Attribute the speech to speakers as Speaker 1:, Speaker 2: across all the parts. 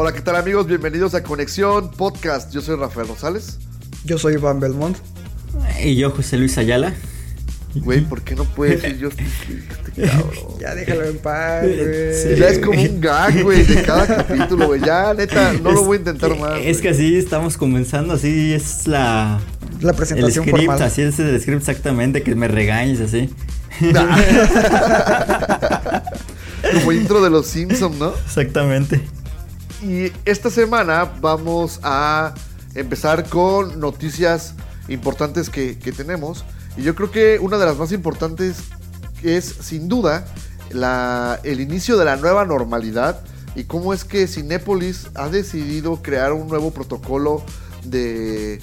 Speaker 1: Hola, ¿qué tal amigos? Bienvenidos a Conexión Podcast. Yo soy Rafael Rosales.
Speaker 2: Yo soy Iván Belmont.
Speaker 3: Y yo, José Luis Ayala.
Speaker 1: Güey, ¿por qué no puedes decir yo este, este cabrón?
Speaker 2: Ya déjalo en paz, güey.
Speaker 1: Ya es como un gag, güey, de cada capítulo, güey. Ya, neta, no lo voy a intentar
Speaker 3: que-
Speaker 1: más.
Speaker 3: Es que así estamos comenzando, así es la...
Speaker 2: La
Speaker 3: El
Speaker 2: presentación
Speaker 3: script,
Speaker 2: formal.
Speaker 3: así es el script exactamente, que me regañes así.
Speaker 1: Como intro de los Simpsons, ¿no?
Speaker 3: Exactamente.
Speaker 1: Y esta semana vamos a empezar con noticias importantes que, tenemos. Y yo creo que una de las más importantes es, sin duda, el inicio de la nueva normalidad y cómo es que Cinépolis ha decidido crear un nuevo protocolo de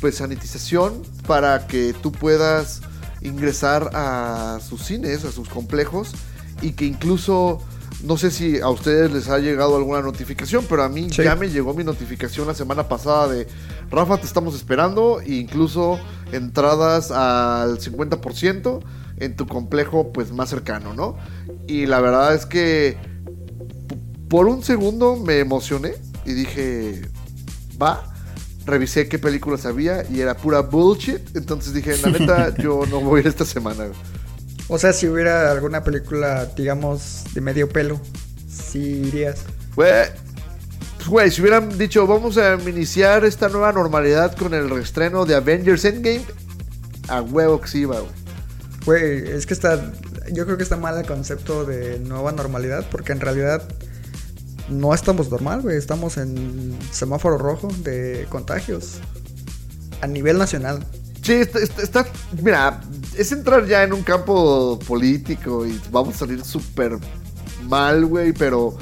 Speaker 1: pues, sanitización para que tú puedas ingresar a sus cines, a sus complejos y que incluso no sé si a ustedes les ha llegado alguna notificación, pero a mí
Speaker 2: Sí.
Speaker 1: ya me llegó mi notificación la semana pasada de Rafa, te estamos esperando, e incluso entradas al 50% en tu complejo pues más cercano, ¿no? Y la verdad es que por un segundo me emocioné y dije, va. Revisé qué películas había y era pura bullshit. Entonces dije, la neta, yo no voy a ir esta semana.
Speaker 2: O sea, si hubiera alguna película, digamos, de medio pelo, sí irías.
Speaker 1: Güey, pues, güey, si hubieran dicho, vamos a iniciar esta nueva normalidad con el reestreno de Avengers Endgame, a huevo que sí iba, güey.
Speaker 2: Güey, es que está. Yo creo que está mal el concepto de nueva normalidad, porque en realidad no estamos normal, güey. Estamos en semáforo rojo de contagios a nivel nacional.
Speaker 1: Sí, está, está- está- mira, es entrar ya en un campo político y vamos a salir súper mal, güey, pero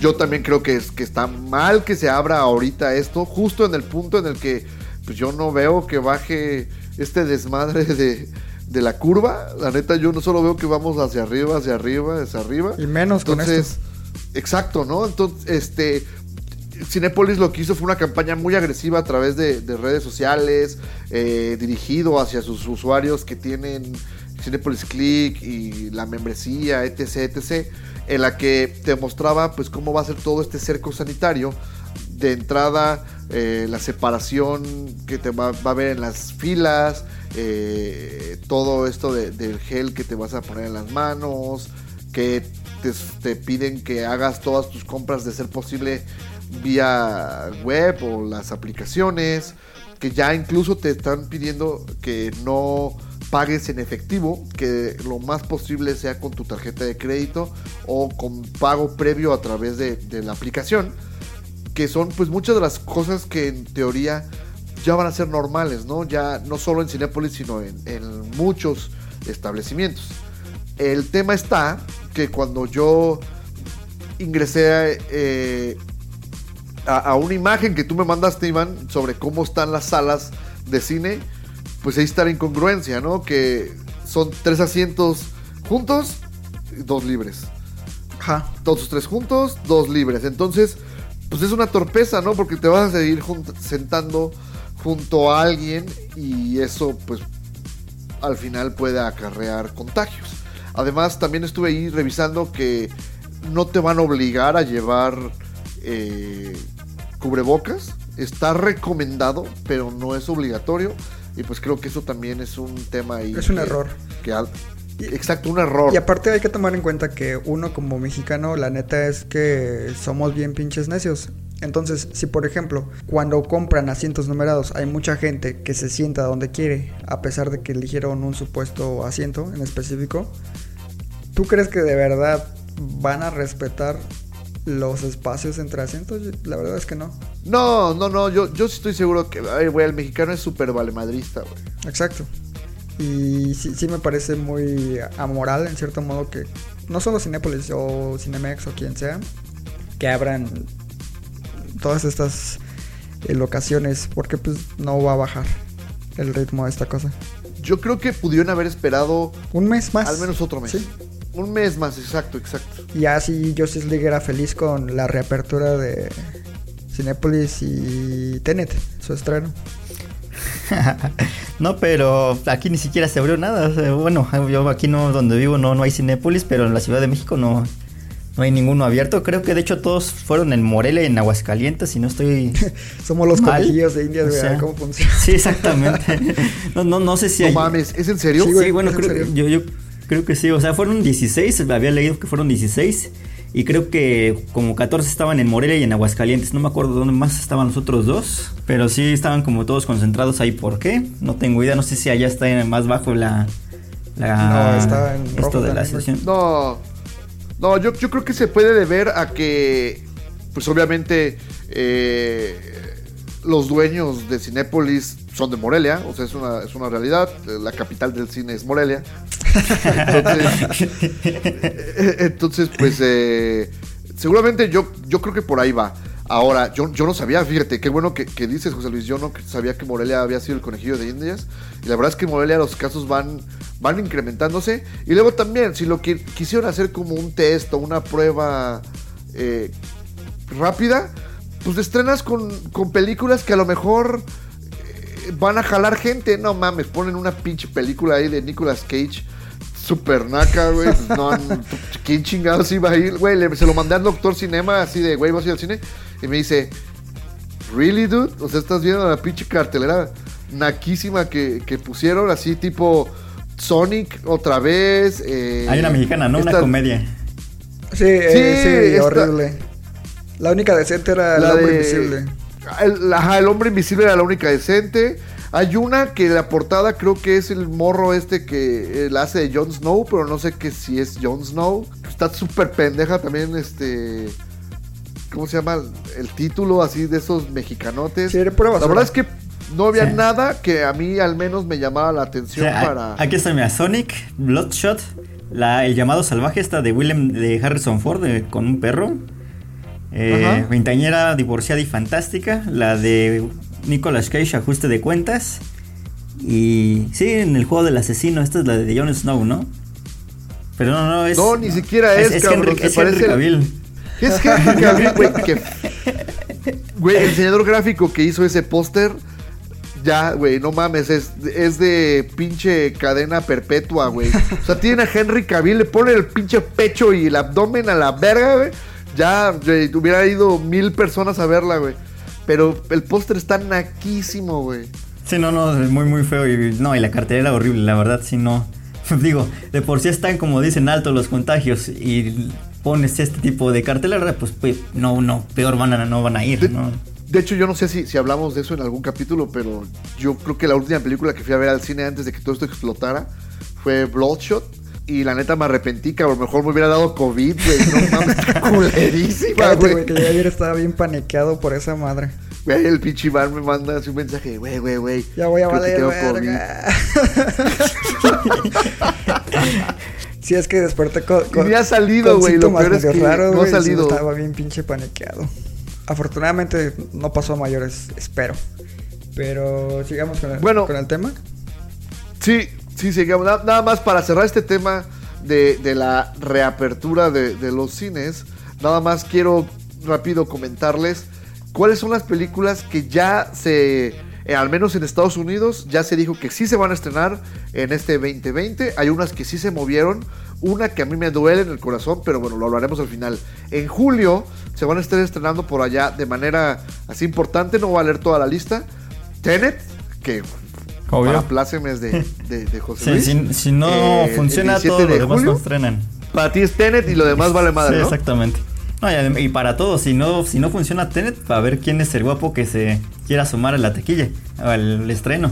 Speaker 1: yo también creo que, es, que está mal que se abra ahorita esto, justo en el punto en el que pues yo no veo que baje este desmadre de, de la curva. La neta, yo no solo veo que vamos hacia arriba, hacia arriba, hacia arriba.
Speaker 2: Y menos con
Speaker 1: Entonces,
Speaker 2: esto.
Speaker 1: exacto, ¿no? Entonces, este, Cinepolis lo que hizo fue una campaña muy agresiva a través de, de redes sociales, eh, dirigido hacia sus usuarios que tienen Cinepolis Click y la membresía, etc, etc, en la que te mostraba pues cómo va a ser todo este cerco sanitario. De entrada, eh, la separación que te va, a haber en las filas, eh, todo esto de- del gel que te vas a poner en las manos, que te piden que hagas todas tus compras de ser posible vía web o las aplicaciones, que ya incluso te están pidiendo que no pagues en efectivo, que lo más posible sea con tu tarjeta de crédito o con pago previo a través de, la aplicación, que son pues muchas de las cosas que en teoría ya van a ser normales, ¿no? Ya no solo en Cinepolis, sino en, en muchos establecimientos. El tema está que cuando yo ingresé eh, a, a una imagen que tú me mandaste, Iván, sobre cómo están las salas de cine, pues ahí está la incongruencia, ¿no? Que son tres asientos juntos dos libres.
Speaker 2: Ajá.
Speaker 1: Todos tres juntos, dos libres. Entonces, pues es una torpeza, ¿no? Porque te vas a seguir sentando junto a alguien y eso, pues, al final puede acarrear contagios. Además, también estuve ahí revisando que no te van a obligar a llevar eh, cubrebocas. Está recomendado, pero no es obligatorio. Y pues creo que eso también es un tema ahí.
Speaker 2: Es un
Speaker 1: que-
Speaker 2: error.
Speaker 1: que al- exacto, un error.
Speaker 2: Y aparte hay que tomar en cuenta que uno como mexicano, la neta es que somos bien pinches necios. Entonces, si por ejemplo, cuando compran asientos numerados, hay mucha gente que se sienta donde quiere, a pesar de que eligieron un supuesto asiento en específico, ¿tú crees que de verdad van a respetar los espacios entre asientos? La verdad es que no.
Speaker 1: No, no, no, yo, yo sí estoy seguro que, ay, güey, el mexicano es súper valemadrista, güey.
Speaker 2: Exacto. Y sí, sí me parece muy amoral en cierto modo que no solo Cinépolis o Cinemex o quien sea, que abran todas estas eh, locaciones, porque pues no va a bajar el ritmo de esta cosa.
Speaker 1: Yo creo que pudieron haber esperado
Speaker 2: Un mes más.
Speaker 1: al menos otro mes.
Speaker 2: Sí.
Speaker 1: Un mes más, exacto, exacto.
Speaker 2: Y así Justice League era feliz con la reapertura de Cinépolis y Tenet, su estreno.
Speaker 3: no, pero aquí ni siquiera se abrió nada. o sea, bueno, yo aquí no, donde vivo no, no hay Cinépolis, pero en la Ciudad de México no, no hay ninguno abierto. Creo que de hecho todos fueron en Morelia y en Aguascalientes, si no estoy
Speaker 2: Somos los conejillos de India,
Speaker 3: O sea,
Speaker 2: ¿cómo funciona?
Speaker 3: Sí, exactamente. No, no, no sé si
Speaker 1: No
Speaker 3: hay-
Speaker 1: mames, ¿es en serio?
Speaker 2: Sí,
Speaker 3: Sí, bueno,
Speaker 2: ¿es en
Speaker 3: creo, yo creo que sí. O sea, fueron 16. Había leído que fueron 16. Y creo que como 14 estaban en Morelia y en Aguascalientes. No me acuerdo dónde más estaban los otros dos. Pero sí estaban como todos concentrados ahí. ¿Por qué? No tengo idea. No sé si allá está en- más bajo la. la
Speaker 2: No, está en
Speaker 3: esto
Speaker 2: rojo
Speaker 3: de la sesión.
Speaker 1: No, no, yo, yo creo que se puede deber a que, pues obviamente, eh, los dueños de Cinépolis son de Morelia, o sea, es una, es una realidad, eh, la capital del cine es Morelia. Entonces, entonces, pues, eh, seguramente yo, yo creo que por ahí va. Ahora, yo, yo no sabía, fíjate, qué bueno que, que dices, José Luis, yo no sabía que Morelia había sido el conejillo de Indias. Y la verdad es que en Morelia los casos van, van incrementándose. Y luego también, si lo que quisieron hacer como un test o una prueba eh, rápida, pues estrenas con, con películas que a lo mejor van a jalar gente. No mames, ponen una pinche película ahí de Nicolas Cage. Super naca, güey. No, ¿quién chingados iba a ir? Güey, le- se lo mandé al doctor Cinema así de, güey, ¿vas a ir al cine? Y me dice, ¿really, dude? O sea, estás viendo la pinche cartelera naquísima que, que pusieron, así tipo Sonic otra vez. eh,
Speaker 3: Hay una mexicana, ¿no? Una comedia.
Speaker 2: Sí, eh,
Speaker 1: Sí,
Speaker 2: sí,
Speaker 1: esta-
Speaker 2: horrible. La única decente era el
Speaker 1: La
Speaker 2: hombre
Speaker 1: de-
Speaker 2: invisible.
Speaker 1: El, ajá, el hombre invisible era la única decente. Hay una que la portada creo que es el morro este que eh, la hace de Jon Snow, pero no sé que si es Jon Snow. Está súper pendeja también, este... ¿Cómo se llama? El título así de esos mexicanotes.
Speaker 2: Sí, era pura
Speaker 1: la verdad es que no había
Speaker 3: Sí.
Speaker 1: nada que a mí al menos me llamara la
Speaker 3: O
Speaker 1: atención
Speaker 3: sea,
Speaker 1: para...
Speaker 3: Aquí está, mira, Sonic, Bloodshot, la, el llamado salvaje esta de Willem de Harrison Ford de- con un perro. Eh,
Speaker 1: Ajá.
Speaker 3: Veintañera divorciada y fantástica. La de Nicolas Cage, ajuste de cuentas. Y sí, en el juego del asesino, esta es la de Jon Snow, ¿no? Pero no, no, es.
Speaker 1: No, ni siquiera es, cabrón,
Speaker 3: Henry,
Speaker 1: se
Speaker 3: es Henry
Speaker 1: parece el-
Speaker 3: Cavill.
Speaker 1: Es Henry Cavill, güey, que... Güey, el diseñador gráfico que hizo ese póster, ya, güey, no mames, es, es de pinche cadena perpetua, güey. O sea, tiene a Henry Cavill, le pone el pinche pecho y el abdomen a la verga, güey. Ya, güey, hubiera ido mil personas a verla, güey. Pero el póster está naquísimo, güey.
Speaker 3: Sí, no, no, es muy, muy feo. Y, no, y la cartelera horrible, la verdad, sí, no. Digo, de por sí están, como dicen, altos los contagios. Y pones este tipo de cartelera, pues, pues no, no, peor van a, no van a ir, ¿no?
Speaker 1: De hecho, yo no sé si, si hablamos de eso en algún capítulo, pero yo creo que la última película que fui a ver al cine antes de que todo esto explotara fue Bloodshot. Y la neta me arrepentí, que a lo mejor me hubiera dado COVID, güey. No mames, está culerísima, güey.
Speaker 2: que yo ayer estaba bien paniqueado por esa madre.
Speaker 1: Güey, el pinche Iván me manda así un mensaje, güey, güey, güey.
Speaker 2: Ya voy a valer verga. sí, es que desperté con,
Speaker 1: Y ni ha salido,
Speaker 2: con
Speaker 1: güey, lo peor es que
Speaker 2: raros,
Speaker 1: no ha
Speaker 2: güey, sí,
Speaker 1: salido.
Speaker 2: estaba bien pinche paniqueado. Afortunadamente no pasó a mayores, espero. Pero sigamos con el,
Speaker 1: Bueno.
Speaker 2: con el tema.
Speaker 1: Sí, sí, sigamos. Na- Nada más para cerrar este tema de, de la reapertura de, de los cines, nada más quiero rápido comentarles cuáles son las películas que ya se, eh, al menos en Estados Unidos, ya se dijo que sí se van a estrenar en este 2020. Hay unas que sí se movieron, una que a mí me duele en el corazón, pero bueno, lo hablaremos al final. En julio se van a estar estrenando por allá de manera así importante, no voy a leer toda la lista. Tenet, que
Speaker 3: Obvio.
Speaker 1: para plácemes de, de, de José
Speaker 3: Sí,
Speaker 1: Luis.
Speaker 3: si, si no
Speaker 1: Eh,
Speaker 3: funciona,
Speaker 1: 17
Speaker 3: todo lo
Speaker 1: de
Speaker 3: demás
Speaker 1: julio.
Speaker 3: no estrenan.
Speaker 1: Para ti es Tenet y lo demás vale madre,
Speaker 3: sí,
Speaker 1: ¿no?
Speaker 3: exactamente. No, y, para todos, si no, si no funciona Tenet, para ver quién es el guapo que se quiera sumar a la taquilla, al estreno.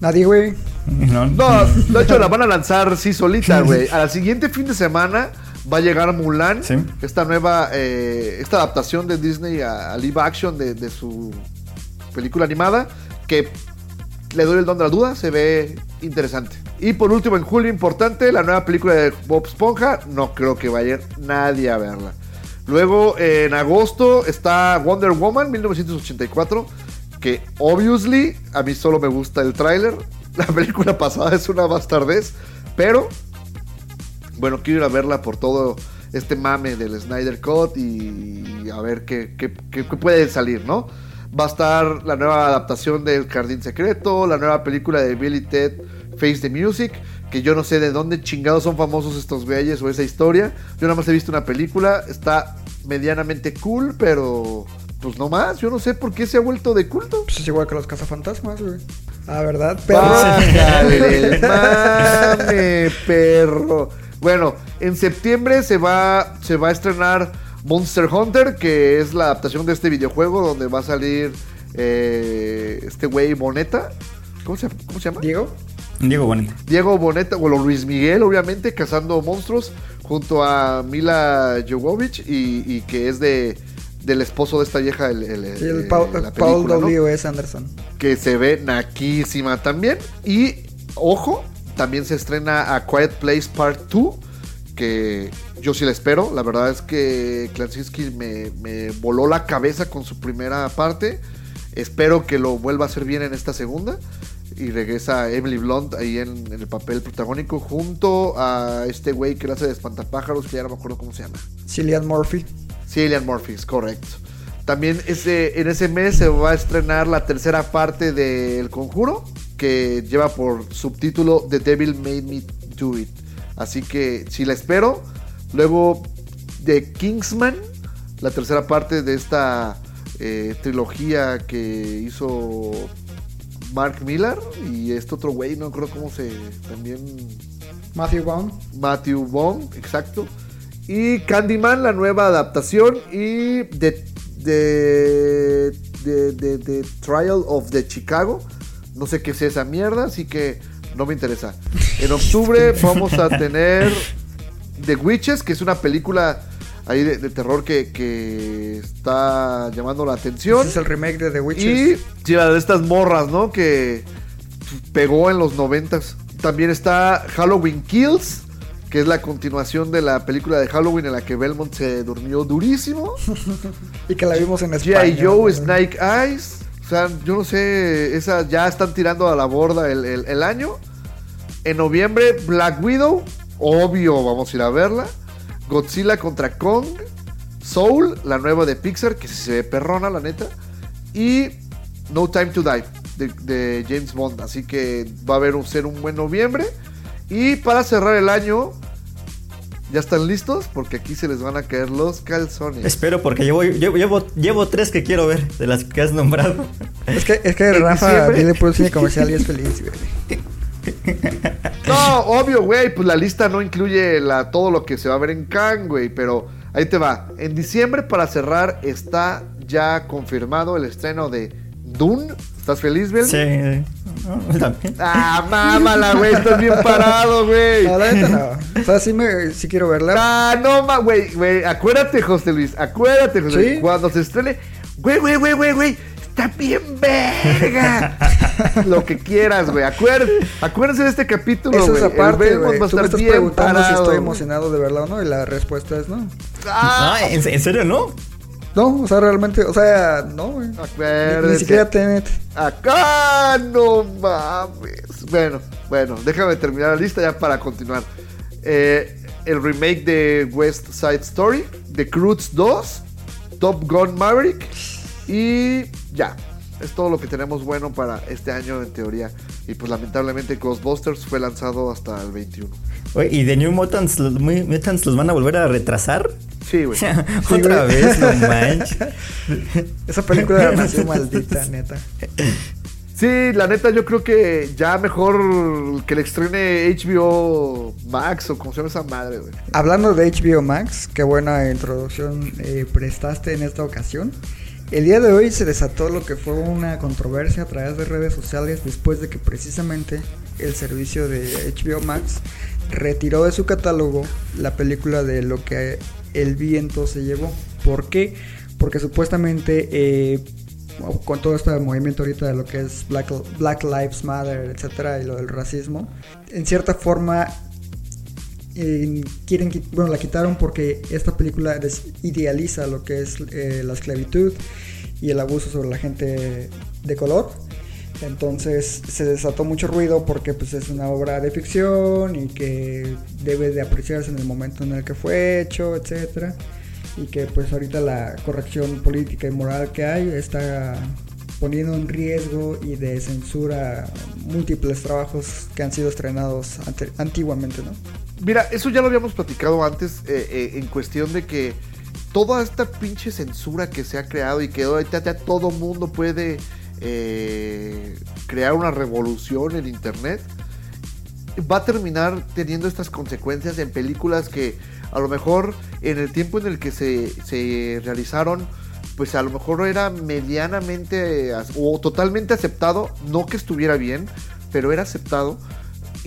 Speaker 2: Nadie, güey.
Speaker 3: No,
Speaker 1: No, de hecho la van a lanzar sí solita, güey. Al siguiente fin de semana va a llegar Mulan,
Speaker 3: Sí.
Speaker 1: esta nueva, eh, esta adaptación de Disney a, a live action de, de su película animada, que le doy el don de la duda, se ve interesante. Y por último, en julio, importante, la nueva película de Bob Esponja. No creo que vaya nadie a verla. Luego, en agosto, está Wonder Woman 1984. Que obviously a mí solo me gusta el tráiler. La película pasada es una bastardez. Pero, bueno, quiero ir a verla por todo este mame del Snyder Cut y a ver qué, puede salir, ¿no? Va a estar la nueva adaptación del Jardín Secreto, la nueva película de Billy Ted Face the Music, que yo no sé de dónde chingados son famosos estos güeyes o esa historia. Yo nada más he visto una película, está medianamente cool, pero pues no más. Yo no sé por qué se ha vuelto de culto.
Speaker 2: Pues es igual que los cazafantasmas, güey. Ah, ¿verdad? Perro.
Speaker 1: Mame, perro. Bueno, en septiembre se va, se va a estrenar Monster Hunter, que es la adaptación de este videojuego donde va a salir eh, este güey Boneta. ¿Cómo se, ¿Cómo se llama?
Speaker 2: Diego.
Speaker 3: Diego Boneta.
Speaker 1: Diego Boneta, o Luis Miguel, obviamente, cazando monstruos, junto a Mila Jovovich, y, y que es de del esposo de esta vieja, el, el-
Speaker 2: Sí, el Paul,
Speaker 1: la
Speaker 2: Paul
Speaker 1: película.
Speaker 2: Anderson.
Speaker 1: que se ve naquísima también. Y, ojo, también se estrena A Quiet Place Part 2, que yo sí la espero. La verdad es que Klasinski me, me voló la cabeza con su primera parte. Espero que lo vuelva a hacer bien en esta segunda. Y regresa Emily Blunt ahí en, en el papel protagónico junto a este güey que lo hace de espantapájaros, que ya no me acuerdo cómo se llama.
Speaker 2: Cillian Murphy.
Speaker 1: Cillian Murphy, es correcto. También ese, en ese mes se va a estrenar la tercera parte de El Conjuro, que lleva por subtítulo The Devil Made Me Do It. Así que sí la espero. Luego de Kingsman, la tercera parte de esta eh, trilogía que hizo Mark Millar y este otro güey, no creo cómo se también
Speaker 2: Matthew Vaughn.
Speaker 1: Matthew Vaughn, exacto. Y Candyman, la nueva adaptación. Y The, the, the- the- the Trial of the Chicago. No sé qué es esa mierda, así que no me interesa. En octubre vamos a tener The Witches, que es una película ahí de, de terror que, que está llamando la atención.
Speaker 2: Ese es el remake de The
Speaker 1: Y
Speaker 2: Witches.
Speaker 1: sí, la de estas morras, ¿no? Que pegó en los noventas. También está Halloween Kills, que es la continuación de la película de Halloween en la que Belmont se durmió durísimo.
Speaker 2: Y que la vimos en España.
Speaker 1: G.I. Joe. Snake Eyes. O sea, yo no sé, esas ya están tirando a la borda el, el- el año. En noviembre, Black Widow. Obvio, vamos a ir a verla. Godzilla contra Kong. Soul, la nueva de Pixar, que se ve perrona, la neta. Y No Time to Die, de, de James Bond. Así que va a haber un, ser un buen noviembre. Y para cerrar el año, ¿ya están listos? Porque aquí se les van a caer los calzones.
Speaker 3: Espero porque llevo, llevo, llevo, llevo tres que quiero ver de las que has nombrado.
Speaker 2: Es que, es que Rafa por un cine comercial y es feliz, güey.
Speaker 1: No, obvio, güey, pues la lista no incluye la, todo lo que se va a ver en Cannes, güey, pero ahí te va. En diciembre, para cerrar, está ya confirmado el estreno de Dune. ¿Estás feliz, Bel?
Speaker 3: Sí, no, también.
Speaker 1: Ah, mámala, güey, estás bien parado, güey.
Speaker 2: No, la neta no. O sea, sí, me, sí quiero verla.
Speaker 1: Ah, no, ma, güey, güey, acuérdate, José Luis, acuérdate, José
Speaker 2: ¿Sí?
Speaker 1: Luis, cuando se estrene, güey, güey, güey, güey, güey, está bien verga. Lo que quieras, güey, acuérdense de este capítulo,
Speaker 2: Eso es aparte, güey. Tú me estás si estoy emocionado de verla o no, y la respuesta es no.
Speaker 1: Ah,
Speaker 3: Ah, ¿en, en serio no?
Speaker 2: No, o sea, realmente, o sea, no, güey. Ni,
Speaker 1: Acuérdese.
Speaker 2: ni siquiera Tenet.
Speaker 1: Acá no mames. Bueno, bueno, déjame terminar la lista ya para continuar. Eh, el remake de West Side Story, The Croods 2, Top Gun Maverick y ya. Es todo lo que tenemos bueno para este año en teoría. Y pues lamentablemente Ghostbusters fue lanzado hasta el 21.
Speaker 3: Oye, ¿y de New Mutants los, Mu- Mutants los van a volver a retrasar?
Speaker 1: Sí, güey.
Speaker 3: Otra vez, no manches.
Speaker 2: Esa película era demasiado maldita, neta.
Speaker 1: Sí, la neta yo creo que ya mejor que le estrene HBO Max o como se llama esa madre, güey.
Speaker 2: Hablando de HBO Max, qué buena introducción eh, prestaste en esta ocasión. El día de hoy se desató lo que fue una controversia a través de redes sociales después de que precisamente el servicio de HBO Max retiró de su catálogo la película de lo que el viento se llevó. ¿Por qué? Porque supuestamente eh, con todo este movimiento ahorita de lo que es Black, Black Lives Matter, etcétera, y lo del racismo, en cierta forma eh, quieren, qui- bueno, la quitaron porque esta película idealiza lo que es eh, la esclavitud y el abuso sobre la gente de color. Entonces se desató mucho ruido porque pues es una obra de ficción y que debe de apreciarse en el momento en el que fue hecho, etcétera. Y que pues ahorita la corrección política y moral que hay está poniendo en riesgo y de censura múltiples trabajos que han sido estrenados antiguamente, ¿no?
Speaker 1: Mira, eso ya lo habíamos platicado antes eh, eh, en cuestión de que toda esta pinche censura que se ha creado y que todo mundo puede eh, crear una revolución en internet va a terminar teniendo estas consecuencias en películas que a lo mejor en el tiempo en el que se, se realizaron pues a lo mejor era medianamente o totalmente aceptado, no que estuviera bien, pero era aceptado.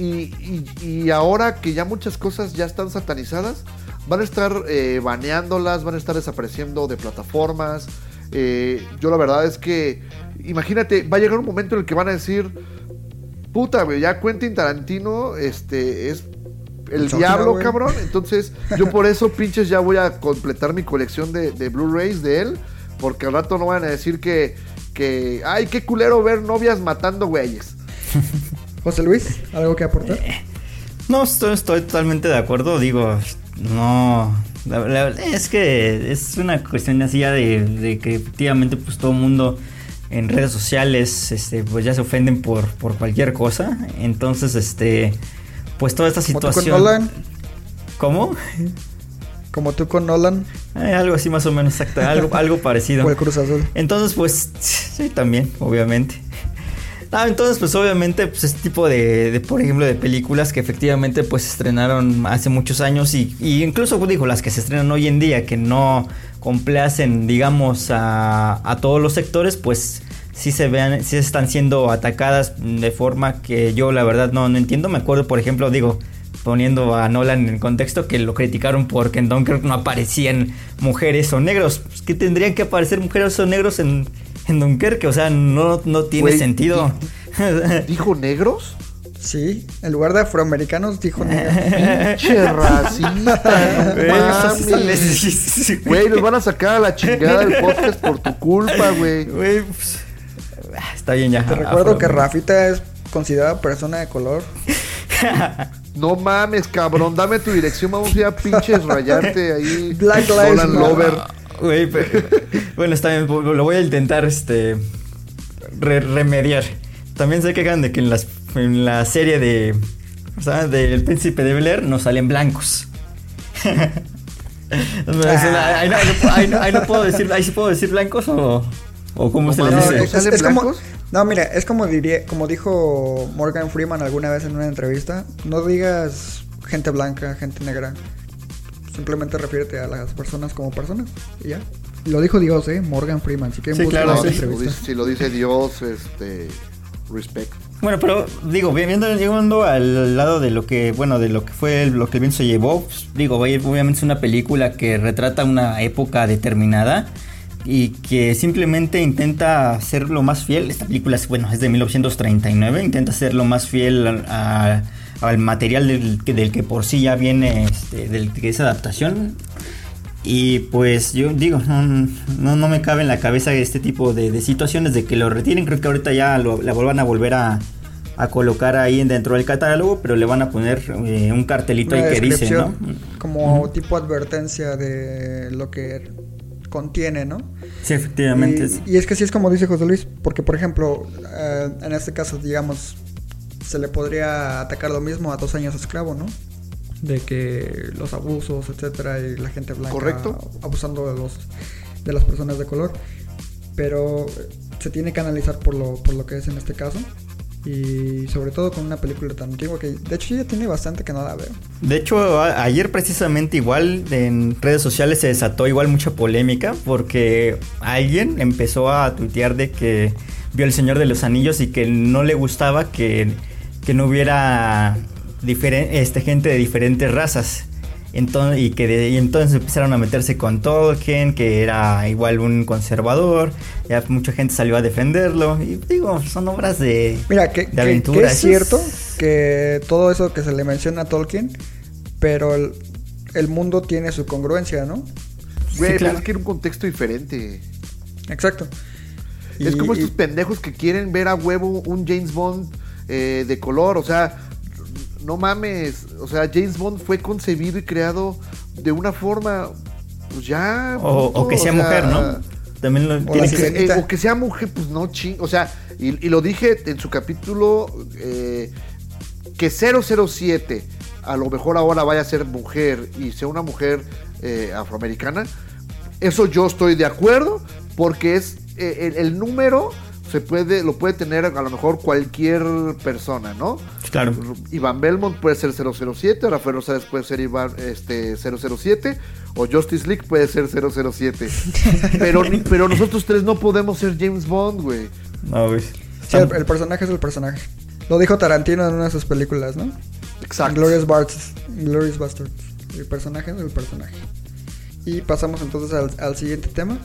Speaker 1: Y, y- y ahora que ya muchas cosas ya están satanizadas, van a estar eh, baneándolas, van a estar desapareciendo de plataformas. Eh, yo la verdad es que, imagínate, va a llegar un momento en el que van a decir, puta, ya Quentin Tarantino este, es el diablo, cabrón. Entonces, yo por eso, pinches, ya voy a completar mi colección de, de Blu-rays de él. Porque al rato no van a decir que, que, ay, qué culero ver novias matando güeyes.
Speaker 2: José Luis, ¿algo que aportar?
Speaker 3: No, estoy, estoy totalmente de acuerdo. Digo, no. la- la- es que es una cuestión así ya de, de que efectivamente, pues todo el mundo en redes sociales, este, pues ya se ofenden por, por cualquier cosa. Entonces, este, pues toda esta
Speaker 2: tú con
Speaker 3: situación.
Speaker 2: Nolan,
Speaker 3: ¿Cómo?
Speaker 2: como tú con Nolan
Speaker 3: Eh, algo así más o menos exacto, algo, algo parecido.
Speaker 2: o el Cruz Azul.
Speaker 3: Entonces, pues, sí, también, obviamente. Ah, entonces, pues, obviamente, pues, este tipo de, de, por ejemplo, de películas que efectivamente, pues, se estrenaron hace muchos años y, y incluso, digo, las que se estrenan hoy en día, que no complacen, digamos, a, a todos los sectores, pues, sí se vean, sí están siendo atacadas de forma que yo, la verdad, no, no entiendo. Me acuerdo, por ejemplo, digo, poniendo a Nolan en contexto que lo criticaron porque en Dunkirk no aparecían mujeres o negros. Pues, que tendrían que aparecer mujeres o negros en, en Dunkerque, o sea, no, no tiene sentido.
Speaker 1: ¿Dijo negros?
Speaker 2: Sí, en lugar de afroamericanos dijo negro.
Speaker 1: Che racista,
Speaker 3: Güey,
Speaker 1: nos van a sacar a la chingada del podcast por tu culpa, güey.
Speaker 3: Güey, pues, está bien ya.
Speaker 2: Te recuerdo que Rafita es considerada persona de color.
Speaker 1: No mames, cabrón, dame tu dirección, vamos a ir a pinches rayarte ahí.
Speaker 2: Black Lives Matter.
Speaker 1: Lover.
Speaker 3: Güey, pero- bueno, está bien, lo voy a intentar este re- remediar. También se quejan de que en, las, en la serie de o sea, del príncipe de Bel Air no salen blancos. ahí, no, ahí no- ahí no- ahí no puedo decir, ahí sí puedo decir blancos o, o cómo se les dice.
Speaker 1: ¿no
Speaker 2: es, como,
Speaker 1: blancos?
Speaker 2: no, mira, es como diría, como dijo Morgan Freeman alguna vez en una entrevista, no digas gente blanca, gente negra. Simplemente refiérete a las personas como personas y ya. Lo dijo Dios, eh, Morgan Freeman. Si quieren
Speaker 3: Sí, claro,
Speaker 1: si, lo
Speaker 2: entrevista.
Speaker 1: dice, si lo dice Dios, este. Respect.
Speaker 3: Bueno, pero digo, viendo, llegando al lado de lo que, bueno, de lo que fue el- lo que el viento se llevó, pues, digo, obviamente es una película que retrata una época determinada y que simplemente intenta ser lo más fiel. Esta película es, bueno, es de 1939, intenta ser lo más fiel al, a- al material del, que- del que por sí ya viene, este, del que es adaptación. Y pues yo digo, no, no, no me cabe en la cabeza este tipo de, de situaciones de que lo retiren. Creo que ahorita ya lo, la vuelvan a volver a, a colocar ahí dentro del catálogo, pero le van a poner eh, un cartelito
Speaker 2: Una
Speaker 3: ahí que dice, ¿no?
Speaker 2: Como tipo advertencia de lo que contiene, ¿no?
Speaker 3: Sí, efectivamente.
Speaker 2: Y, y es que sí es como dice José Luis, porque por ejemplo, eh, en este caso, digamos, se le podría atacar lo mismo a dos años esclavo, ¿no? De que los abusos, etcétera, y la gente blanca
Speaker 1: Correcto.
Speaker 2: abusando de los de las personas de color. Pero se tiene que analizar por lo, por lo que es en este caso. Y sobre todo con una película tan antigua que de hecho ya tiene bastante que no la veo.
Speaker 3: De hecho, ayer precisamente igual en redes sociales se desató igual mucha polémica porque alguien empezó a tuitear de que vio El Señor de los Anillos y que no le gustaba que, que no hubiera este, gente de diferentes razas. Entonces, y que de- y entonces empezaron a meterse con Tolkien, que era igual un conservador. Ya mucha gente salió a defenderlo. Y digo, son obras de,
Speaker 2: Mira, que,
Speaker 3: de
Speaker 2: que-
Speaker 3: aventura.
Speaker 2: que es cierto que todo eso que se le menciona a Tolkien, pero el, el mundo tiene su congruencia, ¿no?
Speaker 1: Güey,
Speaker 3: claro.
Speaker 1: es que era un contexto diferente.
Speaker 2: Exacto.
Speaker 1: es
Speaker 2: Y-
Speaker 1: como
Speaker 2: y-
Speaker 1: estos pendejos que quieren ver a huevo un James Bond eh, de color. O sea, no mames. O sea, James Bond fue concebido y creado de una forma. Pues ya.
Speaker 3: O, o que sea
Speaker 1: sea,
Speaker 3: mujer, ¿no? También lo tiene que
Speaker 1: eh, o que sea mujer, pues no ching. O sea, y, y lo dije en su capítulo eh, que 007 a lo mejor ahora vaya a ser mujer y sea una mujer eh, afroamericana. Eso yo estoy de acuerdo porque es el, el número se puede lo puede tener a lo mejor cualquier persona, ¿no?
Speaker 3: Claro.
Speaker 1: Iván Belmont puede ser 007, Rafael Rosales puede ser Iván, este, 007 o Justice League puede ser 007. pero, ni- pero nosotros tres no podemos ser James Bond, güey.
Speaker 3: No, güey.
Speaker 2: Sí, el, el personaje es el personaje. Lo dijo Tarantino en una de sus películas, ¿no?
Speaker 1: Exacto.
Speaker 2: Glorious Bastards. Glorious Bastards. El personaje es el personaje. Y pasamos entonces al, al siguiente tema.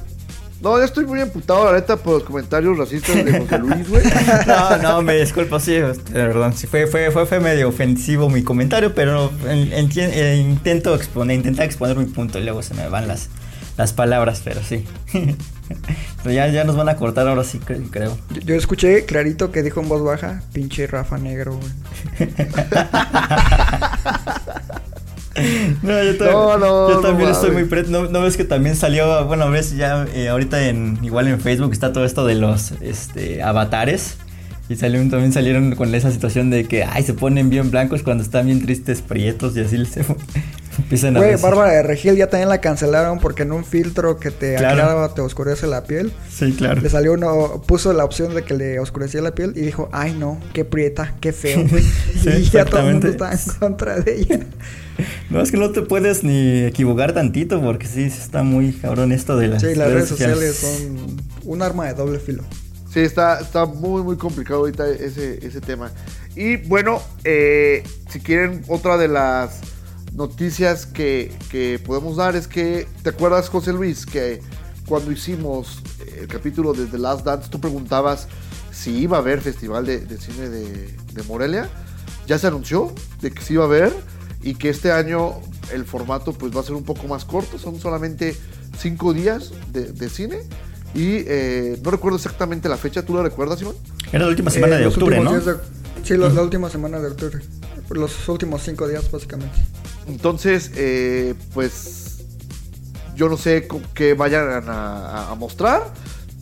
Speaker 1: No, ya estoy muy emputado, la neta, por los comentarios racistas de José Luis, güey.
Speaker 3: No, no, me disculpo, sí, perdón, sí, fue, fue, fue, fue medio ofensivo mi comentario, pero en- eh, intento exponer, intentar exponer mi punto y luego se me van las, las palabras, pero sí. Pero ya, ya nos van a cortar ahora sí, cre- creo.
Speaker 2: Yo, yo escuché clarito que dijo en voz baja, pinche Rafa Negro, güey.
Speaker 3: No, yo, también-
Speaker 1: No, no,
Speaker 3: yo
Speaker 1: no
Speaker 3: también estoy muy pre no, no ves que también salió, bueno, ves ya eh, ahorita en igual en Facebook está todo esto de los este avatares y salieron también salieron con esa situación de que ay se ponen bien blancos cuando están bien tristes, prietos y así se empiezan a
Speaker 2: Güey. Bárbara de Regil ya también la cancelaron porque en un filtro que te
Speaker 3: Claro.
Speaker 2: aclara te oscurece la piel.
Speaker 3: Sí, claro.
Speaker 2: Le salió uno, puso la opción de que le oscurecía la piel y dijo, ay no, qué prieta, qué feo, güey.
Speaker 3: Sí,
Speaker 2: y ya todo el mundo está en contra de ella.
Speaker 3: No, es que no te puedes ni equivocar tantito porque sí, sí está muy cabrón esto de las,
Speaker 2: Sí, las redes sociales son un arma de doble filo.
Speaker 1: Sí, está, está muy, muy complicado ahorita ese, ese tema. Y bueno, eh, si quieren, otra de las noticias que, que podemos dar es que, ¿te acuerdas, José Luis, que cuando hicimos el capítulo de The Last Dance, tú preguntabas si iba a haber festival de, de cine de, de Morelia? Ya se anunció de que sí iba a haber y que este año el formato pues va a ser un poco más corto, son solamente cinco días de, de cine. Y eh, no recuerdo exactamente la fecha, ¿tú la recuerdas, Iván?
Speaker 3: Era la última semana
Speaker 2: Eh,
Speaker 3: de octubre, ¿no?
Speaker 2: sí, los- la última semana de octubre. Los últimos cinco días, básicamente.
Speaker 1: Entonces, eh, pues yo no sé qué vayan a, a mostrar.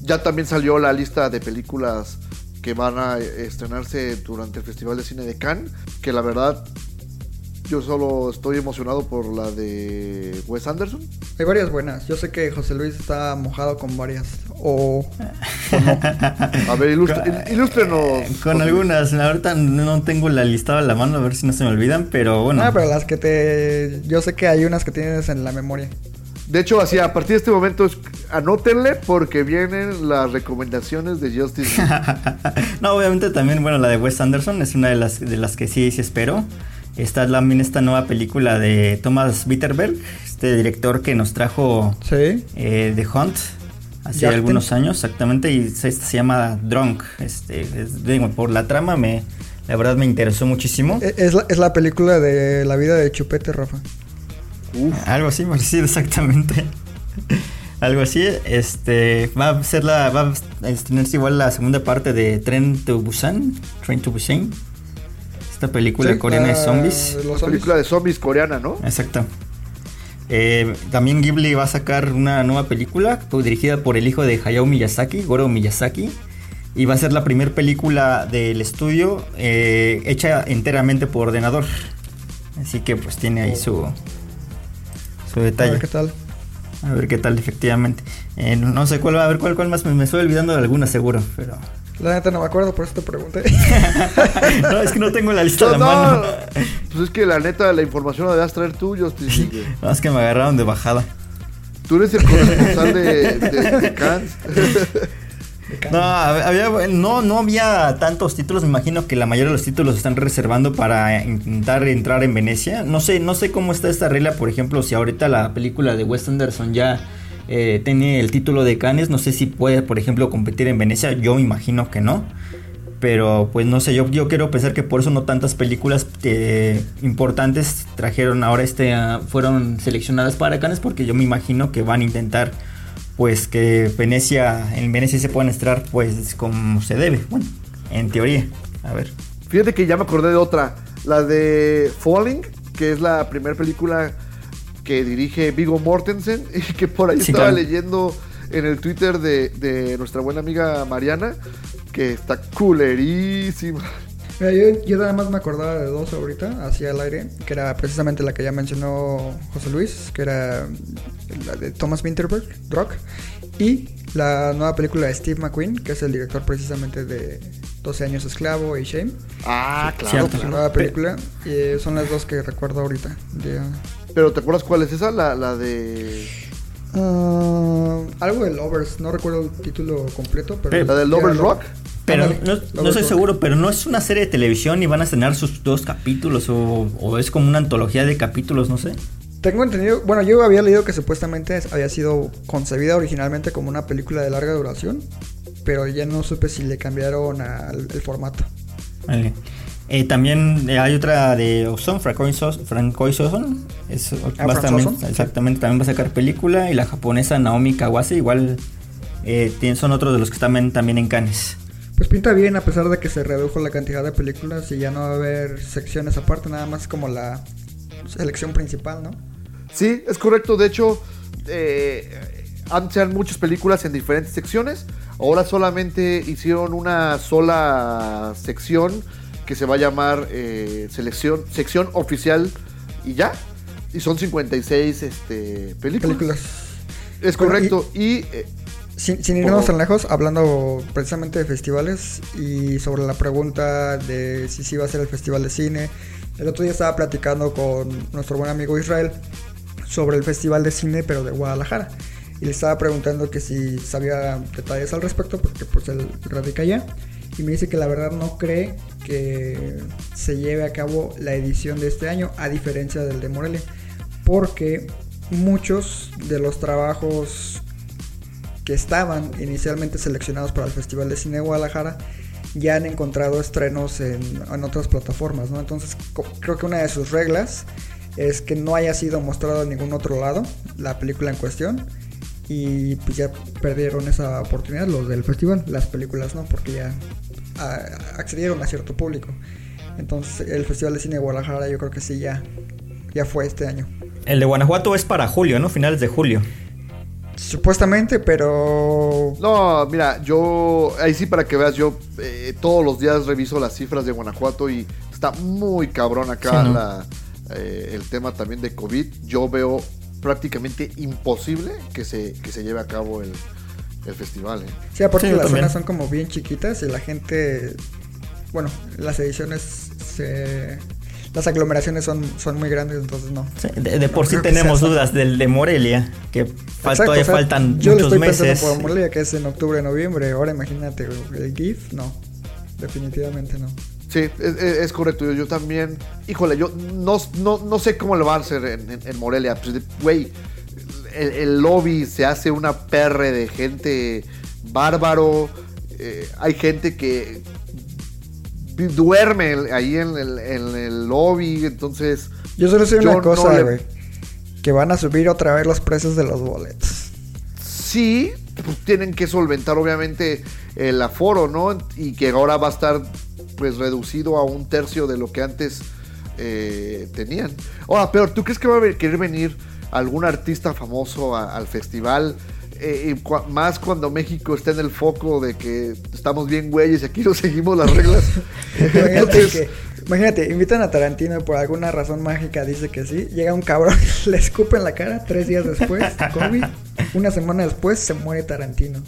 Speaker 1: Ya también salió la lista de películas que van a eh, estrenarse durante el Festival de Cine de Cannes, que la verdad yo solo estoy emocionado por la de Wes Anderson.
Speaker 2: Hay varias buenas. Yo sé que José Luis está mojado con varias. O
Speaker 1: A ver, ilustre- ilústrenos.
Speaker 3: Con algunas, ahorita no tengo la lista a la mano, a ver si no se me olvidan, pero bueno.
Speaker 2: Ah, pero las que te... Yo sé que hay unas que tienes en la memoria.
Speaker 1: De hecho, así a partir de este momento, anótenle porque vienen las recomendaciones de Justice
Speaker 3: no, obviamente también, bueno, la de Wes Anderson es una de las, de las que sí, sí espero. Está también esta nueva película de Thomas Bitterberg, este director que nos trajo
Speaker 2: Sí.
Speaker 3: eh, The Hunt hace
Speaker 2: Yachten.
Speaker 3: algunos años, exactamente, y esta se llama Drunk. Este, es- digo, por la trama me, la verdad me interesó muchísimo.
Speaker 2: E- Es la, es la película de la vida de Chupete, Rafa.
Speaker 3: Algo así, parecido exactamente. Algo así, este va a ser la va a estrenarse igual la segunda parte de Tren to Busan, Train to Busan. Esta película
Speaker 2: Sí,
Speaker 3: coreana de
Speaker 2: la-
Speaker 3: zombies.
Speaker 1: La
Speaker 2: zombies.
Speaker 1: película de zombies coreana, ¿no?
Speaker 3: Exacto. Eh, también Ghibli va a sacar una nueva película pues, dirigida por el hijo de Hayao Miyazaki, Goro Miyazaki. Y va a ser la primera película del estudio eh, hecha enteramente por ordenador. Así que pues tiene ahí su, su
Speaker 2: A
Speaker 3: detalle.
Speaker 2: ver qué tal.
Speaker 3: A ver qué tal, efectivamente. Eh, no sé cuál va, a ver cuál, cuál más. Me, me estoy olvidando de alguna, seguro. Pero.
Speaker 2: La neta no me acuerdo, por eso te pregunté.
Speaker 3: no, es que no tengo la lista a la
Speaker 1: No,
Speaker 3: mano.
Speaker 1: Pues es que la neta, la información la debes traer tú, güey.
Speaker 3: No, es que me agarraron de bajada.
Speaker 1: Tú eres el corresponsal de, de, de Cannes.
Speaker 3: No, había, no, no había tantos títulos. Me imagino que la mayoría de los títulos se están reservando para intentar entrar en Venecia. No sé, no sé cómo está esta regla. Por ejemplo, si ahorita la película de Wes Anderson ya eh, tiene el título de Cannes, no sé si puede, por ejemplo, competir en Venecia. Yo me imagino que no. Pero pues no sé, yo, yo quiero pensar que por eso no tantas películas eh, importantes trajeron ahora este, ah, fueron seleccionadas para Cannes porque yo me imagino que van a intentar pues que Venecia, en Venecia se puedan estrenar pues como se debe, bueno, en teoría, a ver.
Speaker 1: Fíjate que ya me acordé de otra, la de Falling, que es la primera película que dirige Vigo Mortensen y que por ahí
Speaker 3: Sí,
Speaker 1: estaba
Speaker 3: claro.
Speaker 1: leyendo en el Twitter de, de nuestra buena amiga Mariana que está culerísima.
Speaker 2: Mira, yo, yo nada más me acordaba de dos ahorita, hacia el aire, que era precisamente la que ya mencionó José Luis, que era la de Thomas Winterberg, Rock, y la nueva película de Steve McQueen, que es el director precisamente de 12 años esclavo y Shame.
Speaker 1: Ah, claro.
Speaker 3: Cierto.
Speaker 2: Su nueva película, y son las dos que recuerdo ahorita. de,
Speaker 1: Pero ¿te acuerdas cuál es esa? La, la de...
Speaker 2: ah, algo de Lovers, no recuerdo el título completo, pero...
Speaker 3: Pero-
Speaker 1: La de Lovers Rock.
Speaker 3: Pero no, no estoy seguro, pero no es una serie de televisión y van a estrenar sus dos capítulos o, o es como una antología de capítulos, no sé.
Speaker 2: Tengo entendido, bueno, yo había leído que supuestamente había sido concebida originalmente como una película de larga duración, pero ya no supe si le cambiaron al el formato.
Speaker 3: Vale. Eh, también eh, hay otra de Ozone, Francois Ozone. Es,
Speaker 2: Ah,
Speaker 3: también-
Speaker 2: Ozon,
Speaker 3: exactamente, también va a sacar película. Y la japonesa Naomi Kawase, igual eh, son otros de los que están también en Cannes.
Speaker 2: Pues pinta bien a pesar de que se redujo la cantidad de películas y ya no va a haber secciones aparte, nada más como la selección principal, ¿no?
Speaker 1: Sí, es correcto. De hecho, eh, antes eran muchas películas en diferentes secciones. Ahora solamente hicieron una sola sección que se va a llamar eh, selección, sección oficial y ya. Y son 56 este, películas.
Speaker 2: Películas.
Speaker 1: Es
Speaker 2: Bueno,
Speaker 1: correcto. Y, eh,
Speaker 2: Sin, sin irnos tan lejos, hablando precisamente de festivales y sobre la pregunta de si sí va a ser el festival de cine, el otro día estaba platicando con nuestro buen amigo Israel sobre el festival de cine, pero de Guadalajara. Y le estaba preguntando que si sabía detalles al respecto, porque pues él radica allá. Y me dice que la verdad no cree que se lleve a cabo la edición de este año, a diferencia del de Morelia. Porque muchos de los trabajos que estaban inicialmente seleccionados para el Festival de Cine Guadalajara ya han encontrado estrenos en, en otras plataformas, ¿no? Entonces creo que una de sus reglas es que no haya sido mostrado en ningún otro lado la película en cuestión y pues ya perdieron esa oportunidad los del festival, las películas no, porque ya ah, accedieron a cierto público. Entonces el Festival de Cine de Guadalajara yo creo que sí ya, ya fue este año.
Speaker 3: El de Guanajuato es para julio, ¿no? Finales de julio.
Speaker 2: Supuestamente, pero
Speaker 1: no, mira, yo, ahí sí para que veas, yo eh, todos los días reviso las cifras de Guanajuato y está muy cabrón acá
Speaker 3: Sí, ¿no?
Speaker 1: la, eh, el tema también de COVID. Yo veo prácticamente imposible que se, que se lleve a cabo el, el festival. ¿eh?
Speaker 2: Sí, aparte
Speaker 3: Sí,
Speaker 2: las
Speaker 3: también.
Speaker 2: zonas son como bien chiquitas y la gente, bueno, las ediciones, se- las aglomeraciones son, son muy grandes, entonces no.
Speaker 3: Sí, De, de por
Speaker 2: No
Speaker 3: sí tenemos dudas del de Morelia, que fal-
Speaker 2: Exacto,
Speaker 3: todavía
Speaker 2: o sea,
Speaker 3: faltan
Speaker 2: yo le
Speaker 3: muchos
Speaker 2: estoy
Speaker 3: meses.
Speaker 2: pensando por Morelia, que es en octubre, noviembre, ahora imagínate, el GIF, no, definitivamente no.
Speaker 1: Sí, es, correcto. Yo, yo también, híjole, yo no, no, no sé cómo le va a hacer en, en- en Morelia. Pues, de- Güey, el, el lobby se hace una perre de gente bárbaro. eh, hay gente que duerme ahí en el, en el lobby. Entonces,
Speaker 2: Yo solo sé
Speaker 1: Yo
Speaker 2: una
Speaker 1: no
Speaker 2: cosa,
Speaker 1: le-
Speaker 2: güey, que van a subir otra vez los precios de los boletos.
Speaker 1: sí, pues, tienen que solventar obviamente el aforo, ¿no? Y que ahora va a estar pues reducido a un tercio de lo que antes eh, tenían. Ahora, pero ¿tú crees que va a querer venir algún artista famoso a- al festival? Eh, y más cuando México está en el foco de que estamos bien güeyes y aquí no seguimos las reglas.
Speaker 2: Imagínate,
Speaker 1: Entonces,
Speaker 2: que, imagínate, invitan a Tarantino y por alguna razón mágica dice que sí. Llega un cabrón, le escupe en la cara tres días después, COVID. Una semana después se muere Tarantino.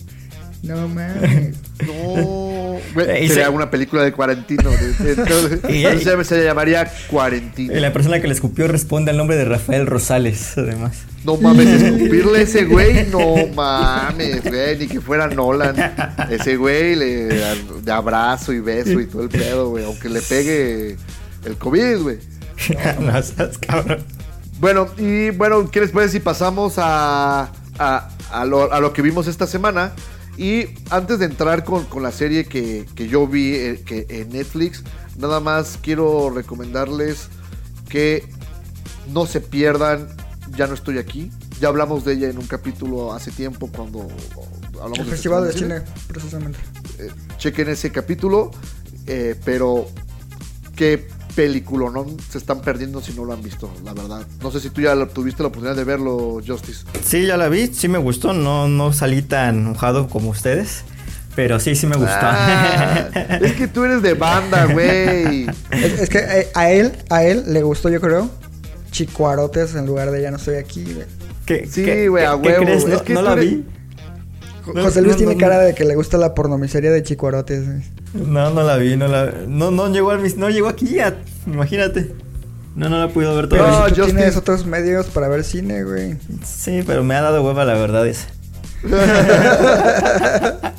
Speaker 2: No mames.
Speaker 1: No,
Speaker 3: Eh, y
Speaker 1: sería
Speaker 3: se-
Speaker 1: una película de Cuarentino. Entonces,
Speaker 3: Y-
Speaker 1: se llamaría Cuarentino.
Speaker 3: Y la persona que le escupió responde al nombre de Rafael Rosales, además.
Speaker 1: No mames, escupirle a ese güey, no mames, güey, ni que fuera Nolan. Ese güey le de abrazo y beso y todo el pedo, güey, aunque le pegue el COVID, güey.
Speaker 3: no seas cabrón.
Speaker 1: Bueno, y bueno, ¿qué les parece si pasamos a, a, a lo, a lo que vimos esta semana? Y antes de entrar con, con la serie que, que yo vi eh, que en Netflix, nada más quiero recomendarles que no se pierdan Ya no estoy aquí. Ya hablamos de ella en un capítulo hace tiempo cuando hablamos
Speaker 2: El Festival de.
Speaker 1: Cine,
Speaker 2: precisamente.
Speaker 1: Eh, chequen ese capítulo, eh, pero qué película, ¿no? Se están perdiendo si no lo han visto, la verdad. No sé si tú ya tuviste la oportunidad de verlo, Justice.
Speaker 3: Sí, ya la vi, sí me gustó, no, no salí tan enojado como ustedes, pero sí, sí me gustó.
Speaker 1: Ah, es que tú eres de banda, güey.
Speaker 2: Es, es que eh, a él, a él le gustó, yo creo, Chicuarotes en lugar de Ya no estoy aquí, güey.
Speaker 3: ¿Qué,
Speaker 1: Sí, güey,
Speaker 3: qué-
Speaker 1: a
Speaker 3: qué
Speaker 1: huevo,
Speaker 3: crees?
Speaker 1: es
Speaker 3: No,
Speaker 1: que
Speaker 3: no la
Speaker 1: eres-
Speaker 3: vi. No,
Speaker 2: José Luis
Speaker 3: no,
Speaker 2: tiene
Speaker 3: no,
Speaker 2: cara
Speaker 3: no.
Speaker 2: de que le gusta la pornomiseria de Chicuarotes, güey.
Speaker 3: No, no la vi, no la No, no llegó al mis- no llegó aquí ya, imagínate. No, no la pude ver todavía.
Speaker 1: No,
Speaker 2: si tú
Speaker 1: Justice-
Speaker 2: tienes otros medios para ver cine, güey.
Speaker 3: Sí, pero me ha dado hueva la verdad esa. no,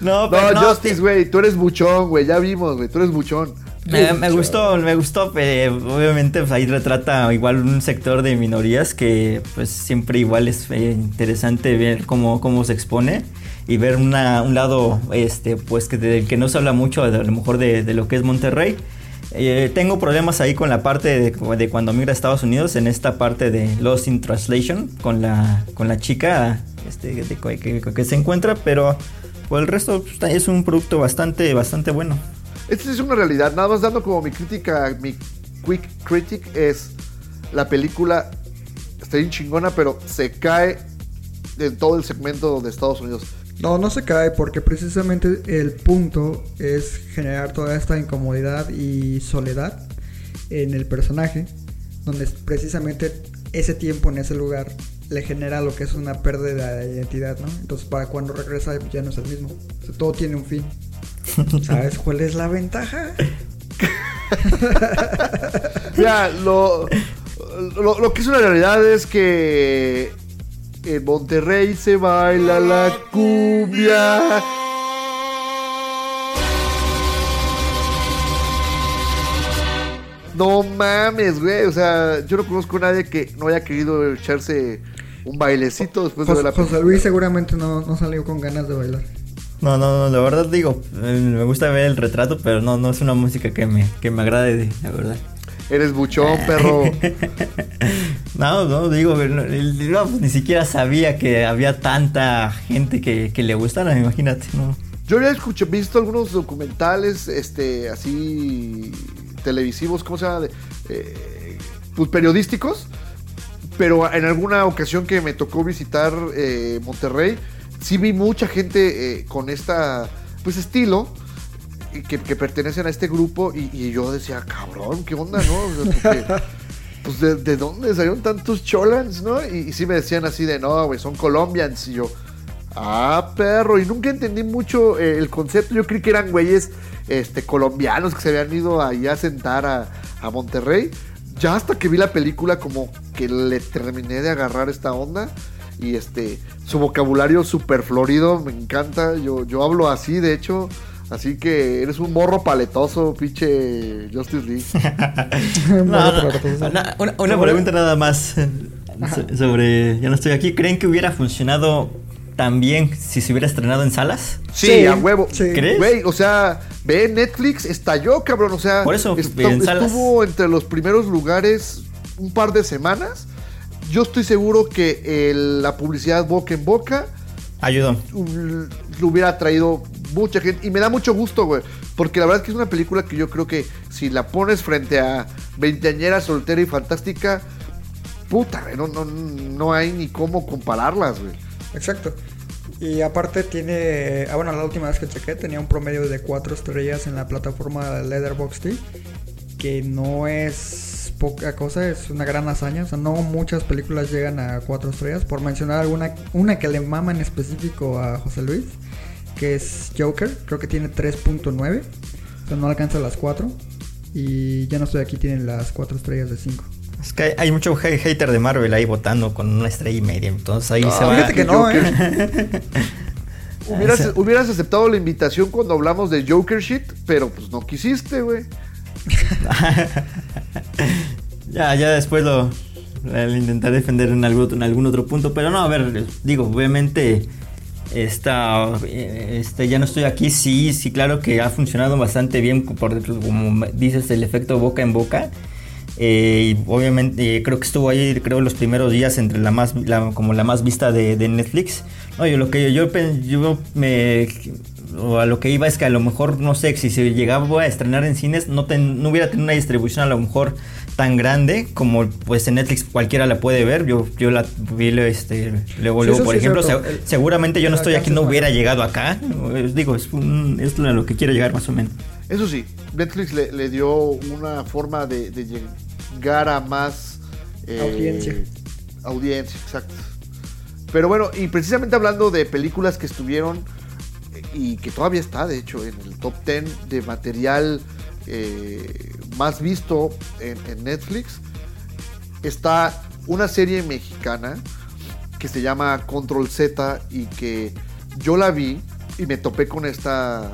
Speaker 1: No,
Speaker 3: pero no,
Speaker 1: Justice, güey, tú eres buchón, güey, ya vimos, güey, tú eres buchón.
Speaker 3: Me, me gustó, me gustó, pero obviamente pues, ahí retrata igual un sector de minorías que pues siempre igual es eh, interesante ver cómo, cómo se expone y ver una, un lado este pues que del que no se habla mucho a lo mejor de, de lo que es Monterrey. Eh, tengo problemas ahí con la parte de, de cuando migra a Estados Unidos en esta parte de Lost in Translation con la con la chica este, de- que, que- que se encuentra, pero por el resto pues, es un producto bastante bastante bueno.
Speaker 1: Esta es una realidad, nada más dando como mi crítica, mi quick critic es la película está bien chingona, pero se cae en todo el segmento de Estados Unidos.
Speaker 2: No, no se cae porque precisamente el punto es generar toda esta incomodidad y soledad en el personaje, donde precisamente ese tiempo en ese lugar le genera lo que es una pérdida de identidad, ¿no? Entonces para cuando regresa ya no es el mismo. O sea, todo tiene un fin. ¿Sabes cuál es la ventaja?
Speaker 1: Mira, lo, lo, lo que es una realidad es que en Monterrey se baila la cumbia. No mames, güey. O sea, yo no conozco a nadie que no haya querido echarse un bailecito después de
Speaker 2: José,
Speaker 1: la
Speaker 2: José
Speaker 1: película.
Speaker 2: Luis seguramente no, no salió con ganas de bailar.
Speaker 3: No, no, no, la verdad digo, eh, me gusta ver el retrato, pero no, no es una música que me, que me agrade, la verdad.
Speaker 1: Eres buchón, perro.
Speaker 3: No, no, digo, no, el- no, pues, ni siquiera sabía que había tanta gente que, que le gustara, imagínate, ¿no?
Speaker 1: Yo había escuchado, visto algunos documentales, este, así televisivos, ¿cómo se llama? Eh, pues periodísticos, pero en alguna ocasión que me tocó visitar eh, Monterrey, sí vi mucha gente eh, con esta, pues estilo, que, pertenecen a este grupo, y, yo decía, cabrón, ¿qué onda, no? Pues, ¿de, de dónde salieron tantos cholans, no? Y, sí me decían así de, no, güey, son colombians, y yo... Ah, perro, y nunca entendí mucho eh, el concepto. Yo creí que eran güeyes este, colombianos que se habían ido ahí a sentar a, a Monterrey. Ya hasta que vi la película, como que le terminé de agarrar esta onda. Y este, su vocabulario súper florido, me encanta. Yo, yo hablo así, de hecho. Así que eres un morro paletoso, pinche Justice Lee.
Speaker 3: No, no, una, una- una pregunta nada más so- sobre, ya no estoy aquí, ¿creen que hubiera funcionado tan bien si se hubiera estrenado en salas?
Speaker 1: Sí,
Speaker 2: Sí,
Speaker 1: a huevo.
Speaker 2: sí.
Speaker 3: ¿Crees?
Speaker 1: Güey, o sea, ve Netflix, estalló, cabrón. O sea,
Speaker 3: Por eso,
Speaker 1: estu-
Speaker 3: en salas.
Speaker 1: estuvo entre los primeros lugares un par de semanas. Yo estoy seguro que el- la publicidad boca en boca
Speaker 3: Ayudó.
Speaker 1: lo hubiera traído mucha gente. Y me da mucho gusto, güey. Porque la verdad es que es una película que yo creo que si la pones frente a veinteañera, soltera y fantástica, puta, güey, no, no, no hay ni cómo compararlas, güey.
Speaker 2: Exacto. Y aparte tiene, ah, bueno, la última vez que chequé tenía un promedio de 4 estrellas en la plataforma Letterboxd, que no es poca cosa, es una gran hazaña. O sea, no muchas películas llegan a cuatro estrellas. Por mencionar alguna, una que le mama en específico a José Luis, que es Joker, creo que tiene 3.9. O sea, no alcanza las 4. Y ya no estoy aquí, tienen las 4 estrellas de 5.
Speaker 3: Es que hay, hay mucho ha- hater de Marvel ahí votando con una estrella y media. Entonces ahí se va.
Speaker 2: Fíjate que no, ¿eh?
Speaker 1: Hubieras, hubieras aceptado la invitación cuando hablamos de Joker shit, pero pues no quisiste, güey.
Speaker 3: Ya, ya después lo, lo intentaré defender en algún, otro, en algún otro punto. Pero no, a ver, digo, obviamente. Esta, este, ya no estoy aquí, sí, sí, claro que ha funcionado bastante bien, por, como dices, el efecto boca en boca. Eh, y obviamente eh, creo que estuvo ahí, creo, los primeros días entre la más, la- como la más vista de, de Netflix. No, yo lo que yo, yo me, o a lo que iba es que a lo mejor, no sé, si se llegaba a estrenar en cines, no, ten- no hubiera tenido una distribución a lo mejor tan grande como pues en Netflix cualquiera la puede ver. Yo, yo la vi este, luego,
Speaker 2: Sí,
Speaker 3: luego
Speaker 2: eso
Speaker 3: por
Speaker 2: sí
Speaker 3: ejemplo, se- seguramente yo no estoy aquí, no hubiera llegado acá. Digo, es, un- es a lo que quiero llegar más o menos.
Speaker 1: Eso sí, Netflix le, le dio una forma de, de llegar a más eh,
Speaker 2: Audiencia.
Speaker 1: Audiencia, exacto. Pero bueno, y precisamente hablando de películas que estuvieron eh, y que todavía está, de hecho, en el top 10 de material eh, más visto en, Netflix, está una serie mexicana que se llama Control Z y que yo la vi y me topé con esta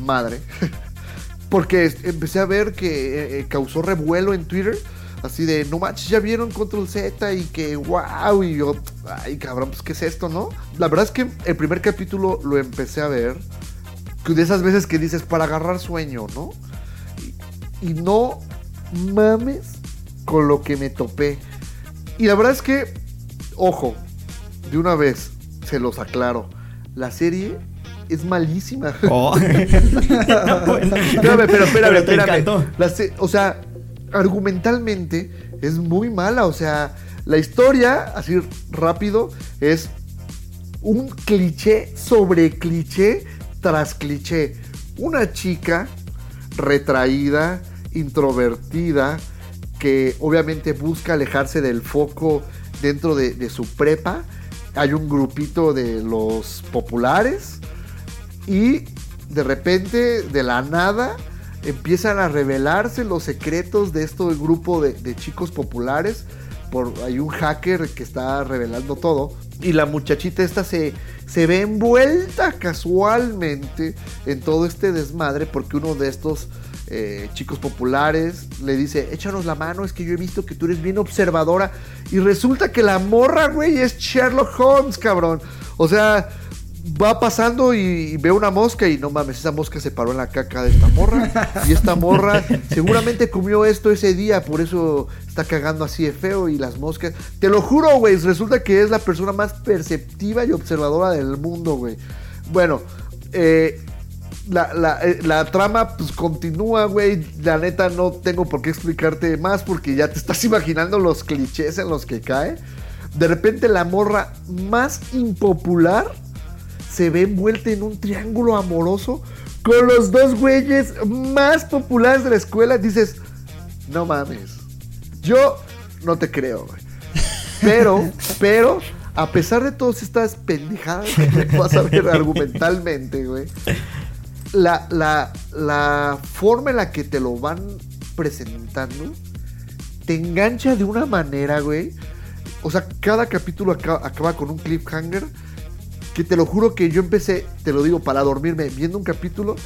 Speaker 1: madre. Porque empecé a ver que eh, eh, causó revuelo en Twitter. Así de, no manches, ya vieron Control Z y que wow. Y yo, ay cabrón, pues qué es esto, ¿no? La verdad es que el primer capítulo lo empecé a ver. De esas veces que dices para agarrar sueño, ¿no? Y, no mames con lo que me topé. Y la verdad es que, ojo, de una vez se los aclaro. La serie es malísima.
Speaker 3: Oh.
Speaker 1: Espérame, pero espérame, espérame. La o sea, argumentalmente es muy mala. O sea, la historia, así rápido, es un cliché sobre cliché tras cliché. Una chica retraída, introvertida, que obviamente busca alejarse del foco dentro de, su prepa. Hay un grupito de los populares y de repente, de la nada, empiezan a revelarse los secretos de este grupo de, de chicos populares. Por, hay un hacker que está revelando todo. Y la muchachita esta se, se ve envuelta casualmente en todo este desmadre porque uno de estos eh, chicos populares le dice, échanos la mano, es que yo he visto que tú eres bien observadora. Y resulta que la morra, güey, es Sherlock Holmes, cabrón. O sea, va pasando y, y ve una mosca y no mames, esa mosca se paró en la caca de esta morra. Y esta morra seguramente comió esto ese día, por eso está cagando así de feo y las moscas. Te lo juro, güey, resulta que es la persona más perceptiva y observadora del mundo, güey. Bueno, eh, la, la, eh, la trama pues continúa, güey. La neta no tengo por qué explicarte más porque ya te estás imaginando los clichés en los que cae. De repente la morra más impopular se ve envuelta en un triángulo amoroso con los dos güeyes más populares de la escuela. Dices, no mames. Yo no te creo, güey. Pero, pero, a pesar de todas estas pendejadas que vas a ver argumentalmente, güey, la, la, la forma en la que te lo van presentando te engancha de una manera, güey. O sea, cada capítulo acaba, con un cliffhanger que te lo juro que yo empecé, te lo digo, para dormirme viendo un capítulo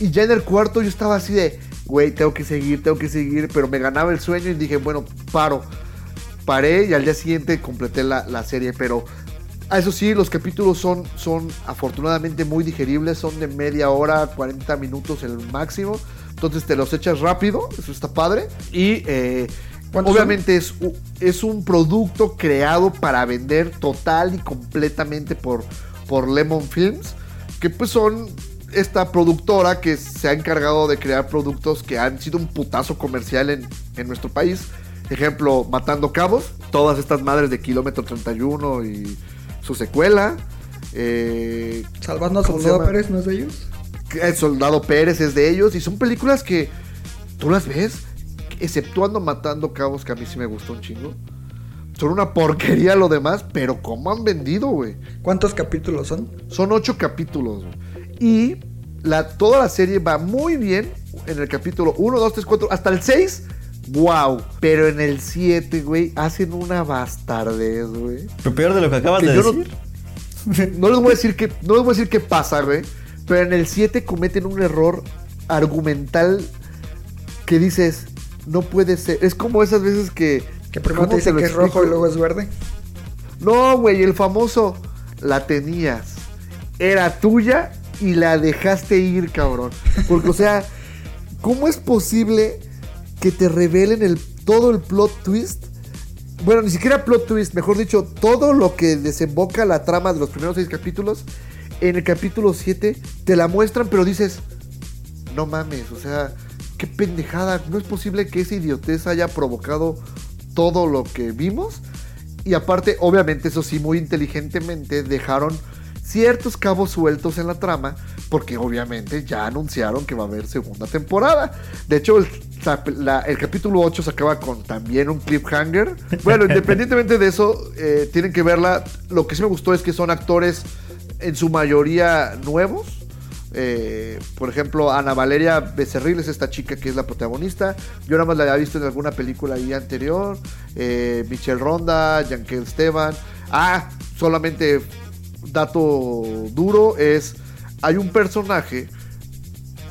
Speaker 1: y ya en el cuarto yo estaba así de, güey, tengo que seguir, tengo que seguir, pero me ganaba el sueño y dije, bueno, paro. Paré y al día siguiente completé la, la serie, pero a eso sí, los capítulos son, son afortunadamente muy digeribles, son de media hora, 40 minutos el máximo, entonces te los echas rápido, eso está padre, y eh,
Speaker 2: ¿Cuántos
Speaker 1: obviamente es, es un producto creado para vender total y completamente por, por Lemon Films, que pues son esta productora que se ha encargado de crear productos que han sido un putazo comercial en, en nuestro país. Ejemplo, Matando Cabos, todas estas madres de Kilómetro 31 y su secuela. Eh,
Speaker 2: Salvando a
Speaker 1: ¿Cómo se
Speaker 2: Soldado? Pérez, ¿no es de ellos?
Speaker 1: el Soldado Pérez es de ellos y son películas que tú las ves exceptuando Matando Cabos, que a mí sí me gustó un chingo. Son una porquería lo demás, pero ¿cómo han vendido, güey?
Speaker 2: ¿Cuántos capítulos son?
Speaker 1: Son ocho capítulos. Y la, toda la serie va muy bien en el capítulo 1, 2, 3, 4, hasta el 6. Wow. Pero en el 7, güey, hacen una bastardez, güey.
Speaker 3: Lo peor de lo que acabas
Speaker 1: Que
Speaker 3: de
Speaker 1: no-
Speaker 3: decir.
Speaker 1: No les voy a decir que no les voy a decir qué pasa, güey. Pero en el 7 cometen un error argumental que dices, no puede ser. Es como esas veces que.
Speaker 2: Que primero te
Speaker 1: ¿cómo
Speaker 2: dicen
Speaker 1: lo
Speaker 2: que es rojo y luego es verde.
Speaker 1: No, güey, el famoso. La tenías. Era tuya y la dejaste ir, cabrón. Porque, o sea, ¿cómo es posible que te revelen el, todo el plot twist? Bueno, ni siquiera plot twist, mejor dicho, todo lo que desemboca la trama de los primeros seis capítulos. En el capítulo 7 te la muestran, pero dices, no mames, o sea, qué pendejada. No es posible que esa idiotez haya provocado todo lo que vimos. Y aparte, obviamente, eso sí, muy inteligentemente dejaron ciertos cabos sueltos en la trama, porque obviamente ya anunciaron que va a haber segunda temporada. De hecho, el, la- el capítulo 8 se acaba con también un cliffhanger. Bueno, independientemente de eso, eh, tienen que verla. Lo que sí me gustó es que son actores en su mayoría nuevos. Eh, por ejemplo, Ana Valeria Becerril es esta chica que es la protagonista. Yo nada más la había visto en alguna película ahí anterior. Eh, Michelle Ronda, Yankel Esteban. Ah, solamente dato duro es. Hay un personaje.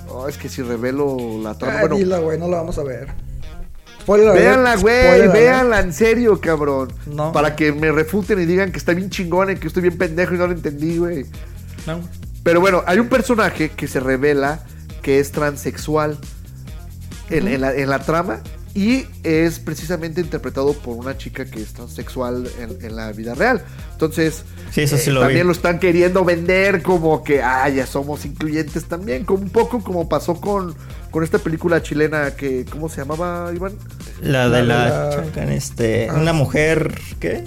Speaker 1: oh, es que si revelo la trama.
Speaker 2: Ah,
Speaker 1: bueno,
Speaker 2: dila, güey, no la vamos a ver. Spoiler
Speaker 1: Véanla, güey, véanla en serio, cabrón.
Speaker 2: No.
Speaker 1: Para que me refuten y digan que está bien chingón y que estoy bien pendejo y no lo entendí, güey.
Speaker 2: No.
Speaker 1: Pero bueno, hay un personaje que se revela que es transexual en, en la, en la trama y es precisamente interpretado por una chica que es transexual en, en la vida real. Entonces,
Speaker 3: Sí, eso sí lo
Speaker 1: también
Speaker 3: vi.
Speaker 1: lo están queriendo vender como que, ah, ya somos incluyentes también, como un poco como pasó con, con esta película chilena que, ¿cómo se llamaba, Iván?
Speaker 3: La de
Speaker 2: La
Speaker 3: la, este,
Speaker 2: Ah.
Speaker 3: una mujer, ¿qué?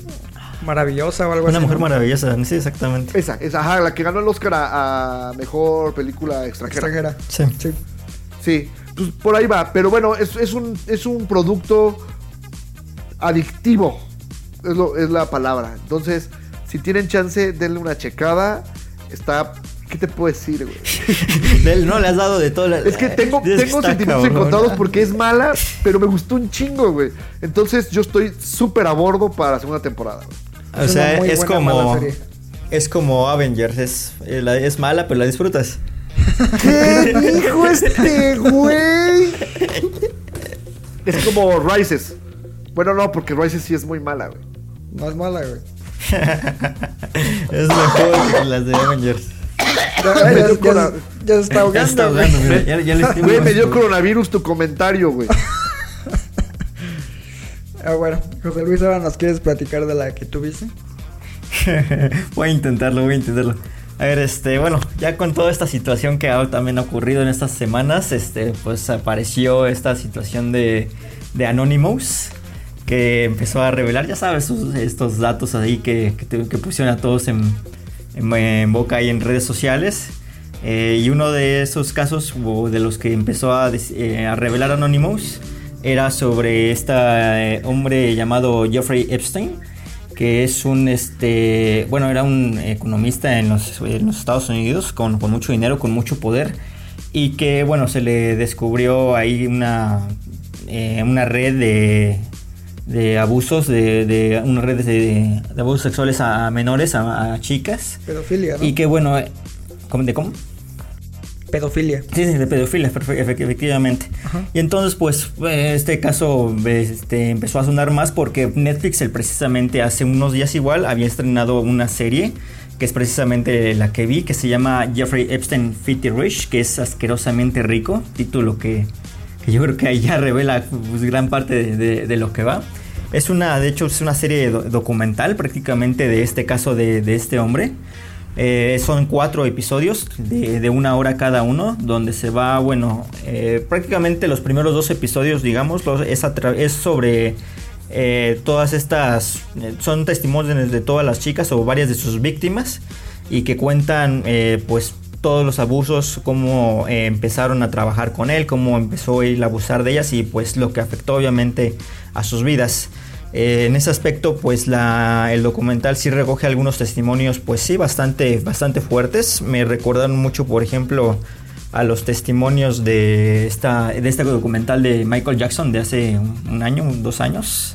Speaker 2: Maravillosa o algo
Speaker 3: Una
Speaker 2: así.
Speaker 3: mujer
Speaker 2: ¿no?
Speaker 3: maravillosa, sí, exactamente.
Speaker 1: Esa, esa, ajá, la que ganó el Oscar a, a mejor película extranjera.
Speaker 2: Extranjera.
Speaker 3: Sí.
Speaker 2: Sí.
Speaker 1: Sí, pues por ahí va. Pero bueno, es, es un, es un producto adictivo. Es, lo, es la palabra. Entonces, si tienen chance, denle una checada. Está. ¿Qué te puedo decir, güey?
Speaker 3: De él no le has dado de todo. la-
Speaker 1: Es que tengo,
Speaker 3: Es que
Speaker 1: tengo sentimientos
Speaker 3: cabrón.
Speaker 1: encontrados porque es mala, pero me gustó un chingo, güey. Entonces, yo estoy súper a bordo para la segunda temporada, güey.
Speaker 3: O
Speaker 2: Es
Speaker 3: sea, es
Speaker 2: buena,
Speaker 3: como. Es como Avengers, es, eh, es mala, pero la disfrutas.
Speaker 1: ¿Qué dijo este güey? Es como Rises. Bueno, no, porque Rises sí es muy mala, güey.
Speaker 2: No es mala, güey.
Speaker 3: Es mejor que las de Avengers.
Speaker 2: Ya, ya- ya- ya se está
Speaker 3: Ya
Speaker 2: ahogando. Güey,
Speaker 1: me dio coronavirus tu comentario, güey.
Speaker 2: Ah, bueno, José Luis, ahora nos quieres platicar de la que tuviste.
Speaker 3: voy a intentarlo, voy a intentarlo. A ver, este, bueno, ya con toda esta situación que ha también ocurrido en estas semanas, este, pues apareció esta situación de, de Anonymous, que empezó a revelar, ya sabes, sus- estos datos ahí que, que, te- que pusieron a todos en, en- en boca y en redes sociales. Eh, y uno de esos casos, o de los que empezó a, eh, a revelar Anonymous, era sobre este hombre llamado Jeffrey Epstein, que es un, este, bueno, era un economista en los, en los Estados Unidos con, con mucho dinero, con mucho poder, y que, bueno, se le descubrió ahí una, eh, una red de, de abusos, de, de una red de, de abusos sexuales a menores, a, a chicas,
Speaker 2: Pedofilia, ¿no?
Speaker 3: y que, bueno, eh, ¿cómo- ¿de cómo?
Speaker 2: Pedofilia.
Speaker 3: Sí, sí, de pedofilia, efectivamente. Y entonces, pues, eh, este caso este, empezó a sonar más porque Netflix, el, precisamente hace unos días igual, había estrenado una serie que es precisamente la que vi, que se llama Jeffrey Epstein Fitty Rich, que es asquerosamente rico, título que, que yo creo que ahí ya revela pues, gran parte de, de- de lo que va. Es una, de hecho, es una serie do- documental prácticamente de este caso de, de este hombre. Eh, son cuatro episodios de, una hora cada uno, donde se va, bueno, eh, prácticamente los primeros dos episodios, digamos, los- es, sobre eh, todas estas, eh, son testimonios de todas las chicas o varias de sus víctimas y que cuentan, pues, todos los abusos, cómo empezaron a trabajar con él, cómo empezó él a abusar de ellas y pues lo que afectó obviamente a sus vidas. Eh, en ese aspecto, pues la, el documental sí recoge algunos testimonios, pues sí, bastante, bastante fuertes. Me recordaron mucho, por ejemplo, a los testimonios de, esta, de este documental de Michael Jackson de hace un, año, dos años.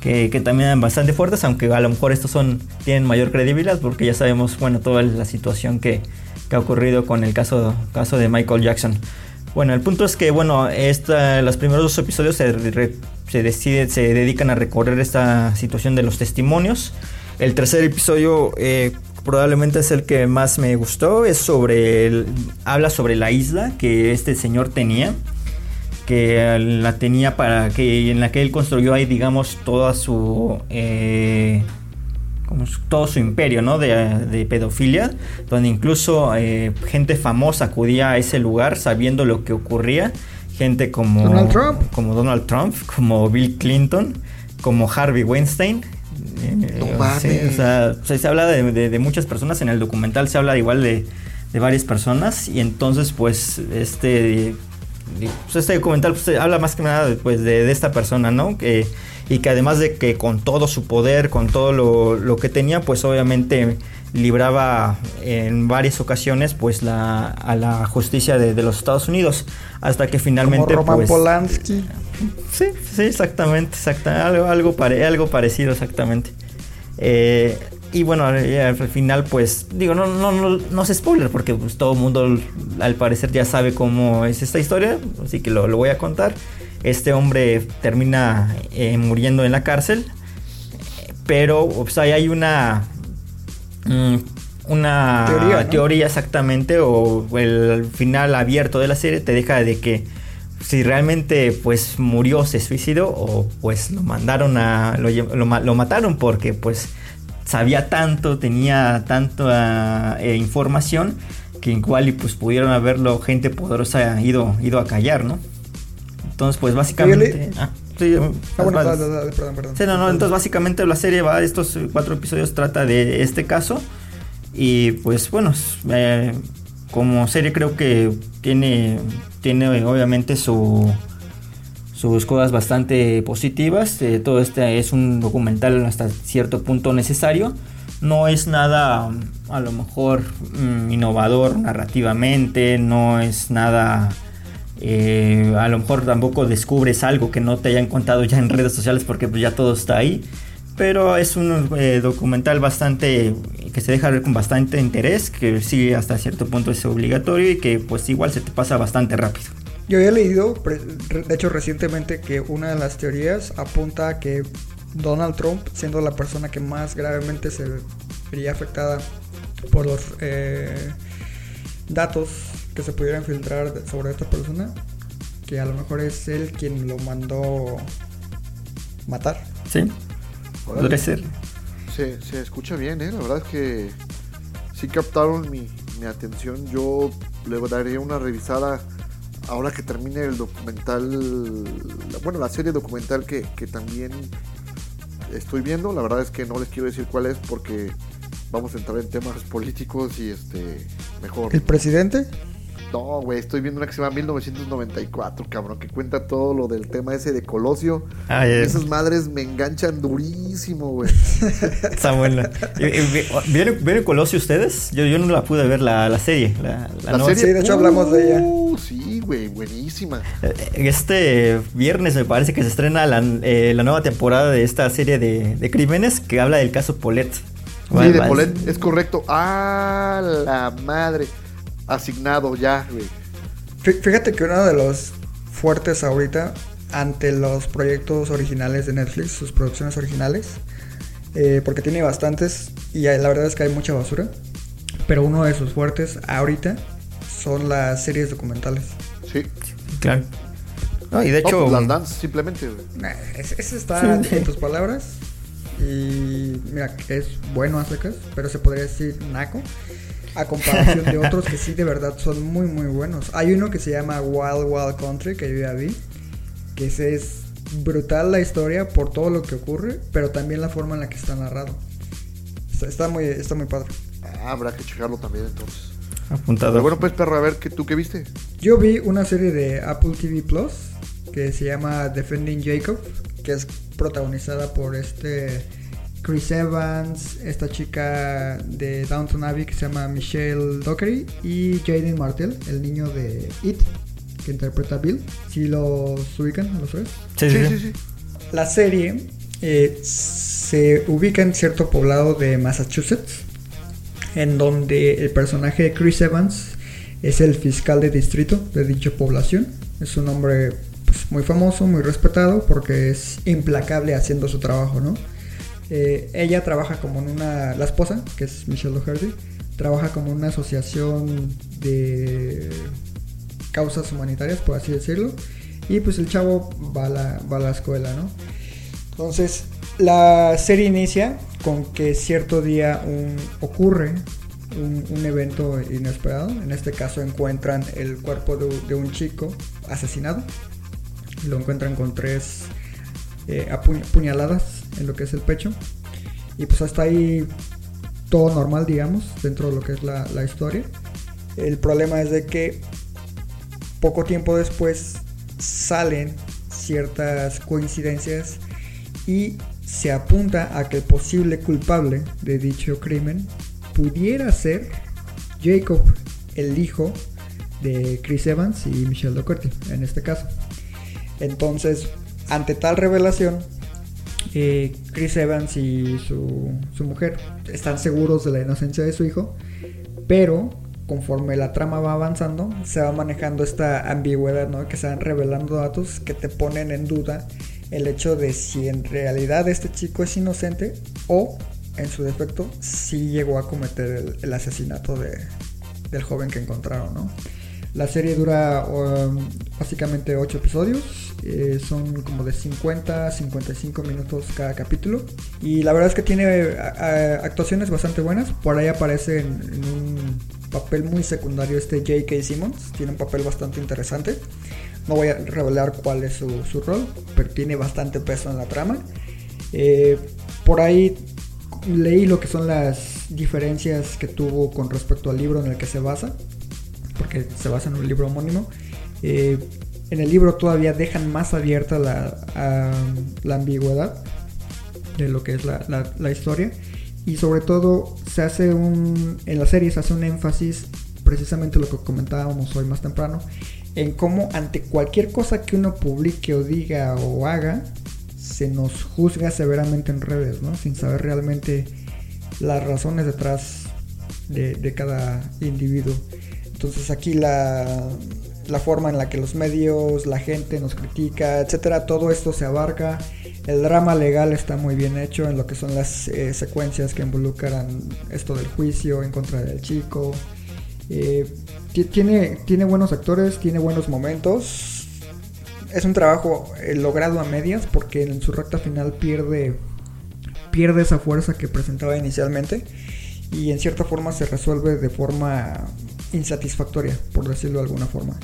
Speaker 3: Que, que, también eran bastante fuertes, aunque a lo mejor estos son, tienen mayor credibilidad porque ya sabemos, bueno, toda la situación que, que ha ocurrido con el caso, caso de Michael Jackson. Bueno, el punto es que, bueno, esta, los primeros dos episodios se, se, decide, se dedican a recorrer esta situación de los testimonios. El tercer episodio eh, probablemente es el que más me gustó. Es sobre, habla sobre la isla que este señor tenía que la tenía para que en la que él construyó ahí digamos toda su eh, como todo su imperio ¿no? de, de pedofilia donde incluso eh, gente famosa acudía a ese lugar sabiendo lo que ocurría. Gente como
Speaker 2: Donald Trump.
Speaker 3: como Donald Trump como Bill Clinton como Harvey Weinstein.
Speaker 1: No
Speaker 3: sí, o sea, se habla de, de, de, muchas personas. En el documental se habla igual de, de varias personas. Y entonces pues este pues este documental pues, habla más que nada pues, de, de, esta persona, ¿no? Que, y que además de que con todo su poder, con todo lo, lo que tenía, pues obviamente libraba en varias ocasiones pues la, a la justicia de, de los Estados Unidos hasta que finalmente
Speaker 2: Como Roman
Speaker 3: pues,
Speaker 2: Polanski
Speaker 3: sí sí exactamente exacta, algo algo, pare, algo parecido exactamente eh, y bueno, al final pues digo, no, no, no, no es spoiler porque pues, todo el mundo al parecer ya sabe cómo es esta historia, así que lo, lo voy a contar. Este hombre termina eh, muriendo en la cárcel, pero pues, ahí hay una... Mm, una
Speaker 2: teoría, ¿no?
Speaker 3: teoría, exactamente o el final abierto de la serie te deja de que si realmente pues murió se suicidó o pues lo mandaron a lo, lo, lo mataron porque pues sabía tanto, tenía tanta eh, información que igual y pues pudieron haberlo gente poderosa ido, ido a callar, ¿no? Entonces pues básicamente... Ah, sí,
Speaker 2: ah, bueno, dale, dale, perdón, perdón.
Speaker 3: Sí, no, no, entonces básicamente la serie va, estos cuatro episodios trata de este caso y pues bueno, eh, como serie creo que tiene, tiene obviamente su sus cosas bastante positivas. Eh, todo este es un documental hasta cierto punto necesario. No es nada a lo mejor mmm, innovador narrativamente, no es nada... Eh, a lo mejor tampoco descubres algo que no te hayan contado ya en redes sociales porque pues, ya todo está ahí. Pero es un eh, documental bastante que se deja ver con bastante interés, que sí hasta cierto punto es obligatorio y que pues igual se te pasa bastante rápido.
Speaker 2: Yo había leído, de hecho recientemente, que una de las teorías apunta a que Donald Trump, siendo la persona que más gravemente se vería afectada por los eh, datos que se pudieran filtrar sobre esta persona, que a lo mejor es él quien lo mandó matar.
Speaker 3: Sí, podría ser.
Speaker 1: Se, se, escucha bien, ¿eh? La verdad es que sí captaron mi, mi atención. Yo le daría una revisada ahora que termine el documental, bueno, la serie documental que, que, también estoy viendo, la verdad es que no les quiero decir cuál es porque vamos a entrar en temas políticos y este, mejor.
Speaker 2: ¿El presidente?
Speaker 1: No, güey, estoy viendo una que se llama 1994, cabrón, que cuenta todo lo del tema ese de Colosio.
Speaker 3: Ah, yeah.
Speaker 1: Esas madres me enganchan durísimo, güey.
Speaker 3: Está buena. ¿Vieron, ¿Vieron Colosio ustedes? Yo, yo no la pude ver, la, la serie. La,
Speaker 1: la, la serie,
Speaker 2: sí, de hecho uh, hablamos de ella.
Speaker 1: Sí, güey, buenísima.
Speaker 3: Este viernes me parece que se estrena la, eh, la nueva temporada de esta serie de, de, crímenes que habla del caso Polet.
Speaker 1: Sí, de Polet, es correcto. Ah, la madre asignado ya, güey.
Speaker 2: Fíjate que uno de los fuertes ahorita ante los proyectos originales de Netflix, sus producciones originales, eh, porque tiene bastantes y la verdad es que hay mucha basura, pero uno de sus fuertes ahorita son las series documentales.
Speaker 1: Sí,
Speaker 3: claro. No, y de hecho.
Speaker 1: Pues las dance, simplemente.
Speaker 2: Nah, ese está sí. en tus palabras. Y mira, es bueno a secas, pero se podría decir naco a comparación de otros que sí de verdad son muy muy buenos. Hay uno que se llama Wild Wild Country que yo ya vi, que ese es brutal la historia por todo lo que ocurre, pero también la forma en la que está narrado. Está, está muy está muy padre.
Speaker 1: Ah, habrá que checarlo también entonces.
Speaker 3: Apuntado.
Speaker 1: Pero bueno, pues, perro, a ver, ¿qué, ¿tú qué viste?
Speaker 2: Yo vi una serie de Apple TV Plus que se llama Defending Jacob, que es protagonizada por este Chris Evans, esta chica de Downton Abbey que se llama Michelle Dockery y Jaden Martell, el niño de It, que interpreta a Bill. Si los ubican, ¿a los tres?
Speaker 3: Sí, sí, sí.
Speaker 2: La serie eh, se ubica en cierto poblado de Massachusetts, en donde el personaje de Chris Evans es el fiscal de distrito de dicha población. Es un hombre pues, muy famoso, muy respetado, porque es implacable haciendo su trabajo, ¿no? Eh, ella trabaja como en una, la esposa, que es Michelle Doherty, trabaja como una asociación de causas humanitarias, por así decirlo. Y pues el chavo va a la, va a la escuela, ¿no? Entonces, la serie inicia con que cierto día un- ocurre un, evento inesperado. En este caso encuentran el cuerpo de, un chico asesinado. Lo encuentran con tres eh, apu- puñaladas en lo que es el pecho. Y pues hasta ahí todo normal, digamos, dentro de lo que es la, historia. El problema es de que poco tiempo después salen ciertas coincidencias y se apunta a que el posible culpable de dicho crimen pudiera ser Jacob, el hijo de Chris Evans y Michelle Doherty, en este caso. Entonces, ante tal revelación, eh, Chris Evans y su, su mujer están seguros de la inocencia de su hijo, pero conforme la trama va avanzando, se va manejando esta ambigüedad, ¿no? Que se van revelando datos que te ponen en duda el hecho de si en realidad este chico es inocente o, en su defecto, si llegó a cometer el, el asesinato de, del joven que encontraron, ¿no? La serie dura um, básicamente 8 episodios, eh, son como de 50 a 55 minutos cada capítulo. Y la verdad es que tiene actuaciones bastante buenas. Por ahí aparece en, en un papel muy secundario este J.K. Simmons, tiene un papel bastante interesante. No voy a revelar cuál es su, su rol, pero tiene bastante peso en la trama. Eh, por ahí leí lo que son las diferencias que tuvo con respecto al libro en el que se basa porque se basa en un libro homónimo. Eh, en el libro todavía dejan más abierta la, a- la ambigüedad de lo que es la, la- la historia. Y sobre todo se hace un, en la serie se hace un énfasis, precisamente lo que comentábamos hoy más temprano, en cómo ante cualquier cosa que uno publique o diga o haga, se nos juzga severamente en redes, ¿no? Sin saber realmente las razones detrás de, de cada individuo. Entonces aquí la, la forma en la que los medios, la gente nos critica, etcétera, todo esto se abarca. El drama legal está muy bien hecho en lo que son las eh, secuencias que involucran esto del juicio en contra del chico. Eh, ti- tiene, tiene buenos actores, tiene buenos momentos. Es un trabajo eh, logrado a medias porque en su recta final pierde, pierde esa fuerza que presentaba inicialmente y en cierta forma se resuelve de forma insatisfactoria, por decirlo de alguna forma.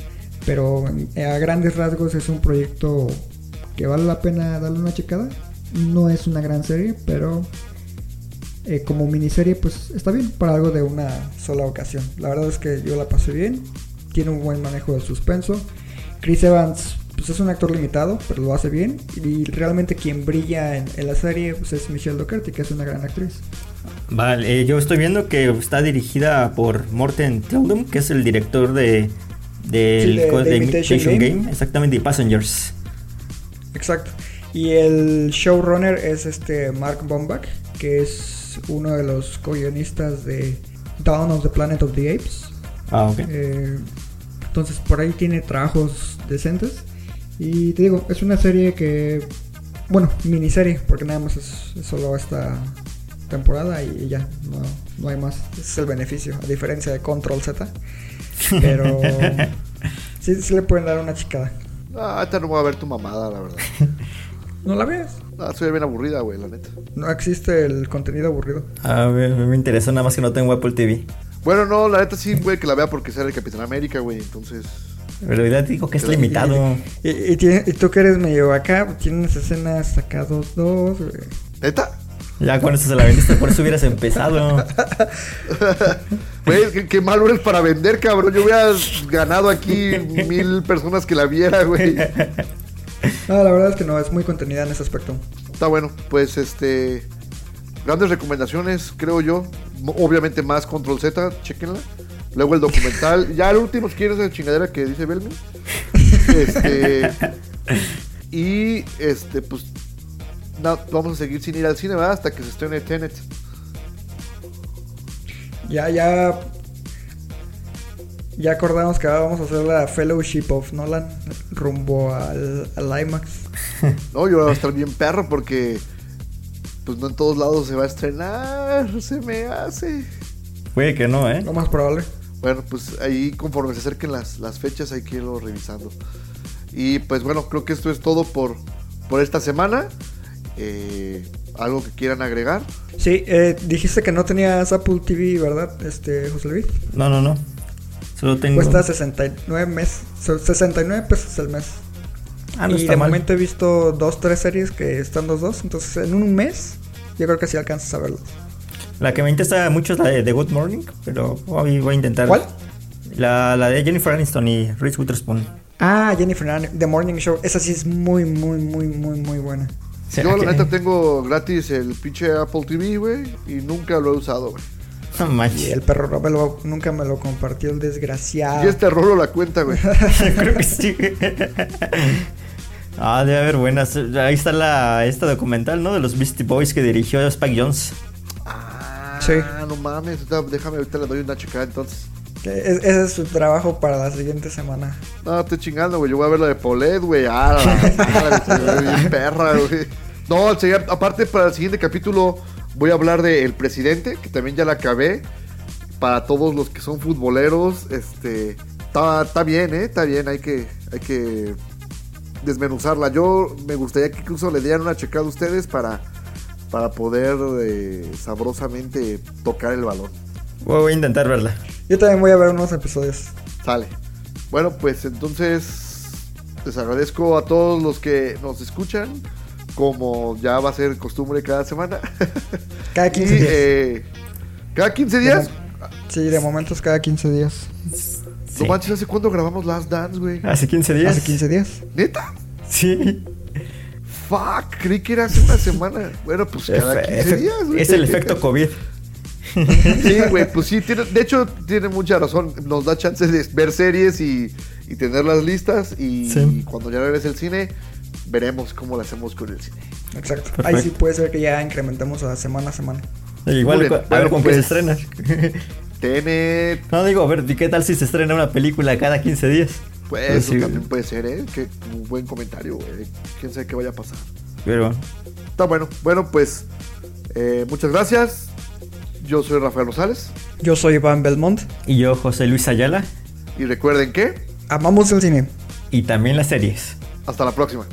Speaker 2: Pero eh, a grandes rasgos es un proyecto que vale la pena darle una checada. No es una gran serie, pero eh, como miniserie pues está bien para algo de una sola ocasión. La verdad es que yo la pasé bien, tiene un buen manejo del suspenso. Chris Evans pues es un actor limitado, pero lo hace bien. Y realmente quien brilla en, la serie pues, es Michelle Doherty, que es una gran actriz.
Speaker 3: Vale, eh, yo estoy viendo que está dirigida por Morten Tildum, que es el director de, de,
Speaker 2: Sí, de-
Speaker 3: co-
Speaker 2: de
Speaker 3: de
Speaker 2: Imitation
Speaker 3: Imitation
Speaker 2: Game.
Speaker 3: Game. exactamente, y Passengers.
Speaker 2: Exacto. Y el showrunner es este Mark Bombach, que es uno de los co-guionistas de Dawn of the Planet of the Apes.
Speaker 3: Ah, ok.
Speaker 2: Eh, entonces por ahí tiene trabajos decentes. Y te digo, es una serie que, bueno, miniserie, porque nada más es, es solo esta temporada y ya, no, no hay más. Ese es el beneficio, a diferencia de Control Z. Pero sí, sí le pueden dar una chicada.
Speaker 1: Ah, esta no voy a ver tu mamada, la verdad.
Speaker 2: No la veas.
Speaker 1: Ah, soy bien aburrida, güey, la neta.
Speaker 2: No existe el contenido aburrido.
Speaker 3: A ver, me interesó nada más que no tengo Apple TV.
Speaker 1: Bueno, no, la neta sí, güey, que la vea porque sale el Capitán América, güey, entonces...
Speaker 3: Pero ya te digo que es limitado.
Speaker 2: Y, y, tiene- y tú que eres medio acá, tienes escenas sacados dos, güey.
Speaker 1: ¿Neta?
Speaker 3: Ya con eso se la vendiste, por eso hubieras empezado.
Speaker 1: Güey, qué, qué malo eres para vender, cabrón. Yo hubiera ganado aquí mil personas que la viera, güey.
Speaker 2: No, la verdad es que no, es muy contenida en ese aspecto.
Speaker 1: Está bueno, pues este. Grandes recomendaciones, creo yo. Obviamente más Control Z, chequenla. Luego el documental. ya el último, si quieres, esa chingadera que dice Belmi. Este. Y este, pues. No, vamos a seguir sin ir al cine, ¿verdad? Hasta que se estrene Tenet.
Speaker 2: Ya, ya. Ya acordamos que ahora vamos a hacer la Fellowship of Nolan rumbo al, al IMAX.
Speaker 1: No, yo voy a estar bien perro porque. Pues no en todos lados se va a estrenar. Se me hace.
Speaker 3: Puede que no, ¿eh?
Speaker 2: Lo más probable.
Speaker 1: Bueno, pues ahí conforme se acerquen las, las fechas hay que irlo revisando. Y pues bueno, creo que esto es todo por, por esta semana. Eh, ¿Algo que quieran agregar?
Speaker 2: Sí, eh, dijiste que no tenías Apple TV, ¿verdad? Este, José Luis.
Speaker 3: No, no, no. Solo tengo.
Speaker 2: Cuesta 69 mes, 69 pesos al mes.
Speaker 3: Ah, no
Speaker 2: y
Speaker 3: está
Speaker 2: de
Speaker 3: mal.
Speaker 2: momento he visto dos, tres series que están los dos. Entonces, en un mes, yo creo que sí alcanzas a verlos.
Speaker 3: La que me interesa mucho es la de The Good Morning, pero hoy voy a intentar.
Speaker 2: ¿Cuál?
Speaker 3: La, la de Jennifer Aniston y Reese Witherspoon.
Speaker 2: Ah, Jennifer Aniston, The Morning Show. Esa sí es muy, muy, muy, muy, muy buena.
Speaker 3: ¿Será
Speaker 1: Yo la neta tengo gratis el pinche Apple TV, güey. Y nunca lo he usado, güey.
Speaker 3: No
Speaker 2: Y el perro no me lo- nunca me lo compartió el desgraciado.
Speaker 1: Y este rolo la cuenta, güey.
Speaker 3: Creo que sí. ah, debe haber buenas. Ahí está la esta documental, ¿no? De los Beastie Boys que dirigió Spike Jones.
Speaker 1: Ah,
Speaker 2: Sí.
Speaker 1: no mames. Déjame, ahorita le doy una checada entonces.
Speaker 2: Es- ese es su trabajo para la siguiente semana.
Speaker 1: No, estoy chingando, güey. Yo voy a ver la de Paulette, güey. Ah, la perra, güey. No, aparte para el siguiente capítulo voy a hablar de El Presidente, que también ya la acabé. Para todos los que son futboleros, este... Está, está bien, ¿eh? Está bien, hay que, hay que desmenuzarla. Yo me gustaría que incluso le dieran una checada a ustedes para, para poder eh, sabrosamente tocar el balón.
Speaker 3: Voy a intentar verla.
Speaker 2: Yo también voy a ver unos episodios.
Speaker 1: Sale. Bueno, pues entonces les agradezco a todos los que nos escuchan, como ya va a ser costumbre cada semana.
Speaker 2: Cada 15
Speaker 1: Y,
Speaker 2: días.
Speaker 1: eh, cada 15 días.
Speaker 2: Sí, de momento es cada 15 días.
Speaker 1: No manches, ¿hace cuándo grabamos Last Dance, güey?
Speaker 3: Hace 15 días.
Speaker 2: Hace 15 días.
Speaker 1: ¿Neta?
Speaker 3: Sí.
Speaker 1: Fuck, creí que era hace una semana. Bueno, pues cada
Speaker 3: Efe-
Speaker 1: 15
Speaker 3: efe-
Speaker 1: días, güey.
Speaker 3: es el efecto COVID.
Speaker 1: Sí, güey, pues sí, tiene, de hecho tiene mucha razón. Nos da chance de ver series y, y tenerlas listas. Y
Speaker 3: Sí.
Speaker 1: cuando ya regrese el cine, veremos cómo lo hacemos con el cine.
Speaker 2: Exacto.
Speaker 3: Perfecto.
Speaker 2: Ahí sí puede ser que ya incrementemos a semana a semana.
Speaker 3: Igual, a ver
Speaker 1: Bueno,
Speaker 3: con qué se
Speaker 1: pues-
Speaker 3: estrena.
Speaker 1: Tenet,
Speaker 3: no, digo, a ver, ¿y qué tal si se estrena una película cada 15 días?
Speaker 1: pues
Speaker 3: Pues
Speaker 1: eso
Speaker 3: sí,
Speaker 1: también puede ser, ¿eh? Un buen comentario, güey. Quién sabe qué vaya a pasar.
Speaker 3: Pero,
Speaker 1: Está bueno. Bueno, pues eh, muchas gracias. Yo soy Rafael Rosales.
Speaker 2: Yo soy Iván Belmont.
Speaker 3: y yo, José Luis Ayala,
Speaker 1: Y recuerden que
Speaker 2: Amamos el cine.
Speaker 3: y también las series.
Speaker 1: hasta la próxima.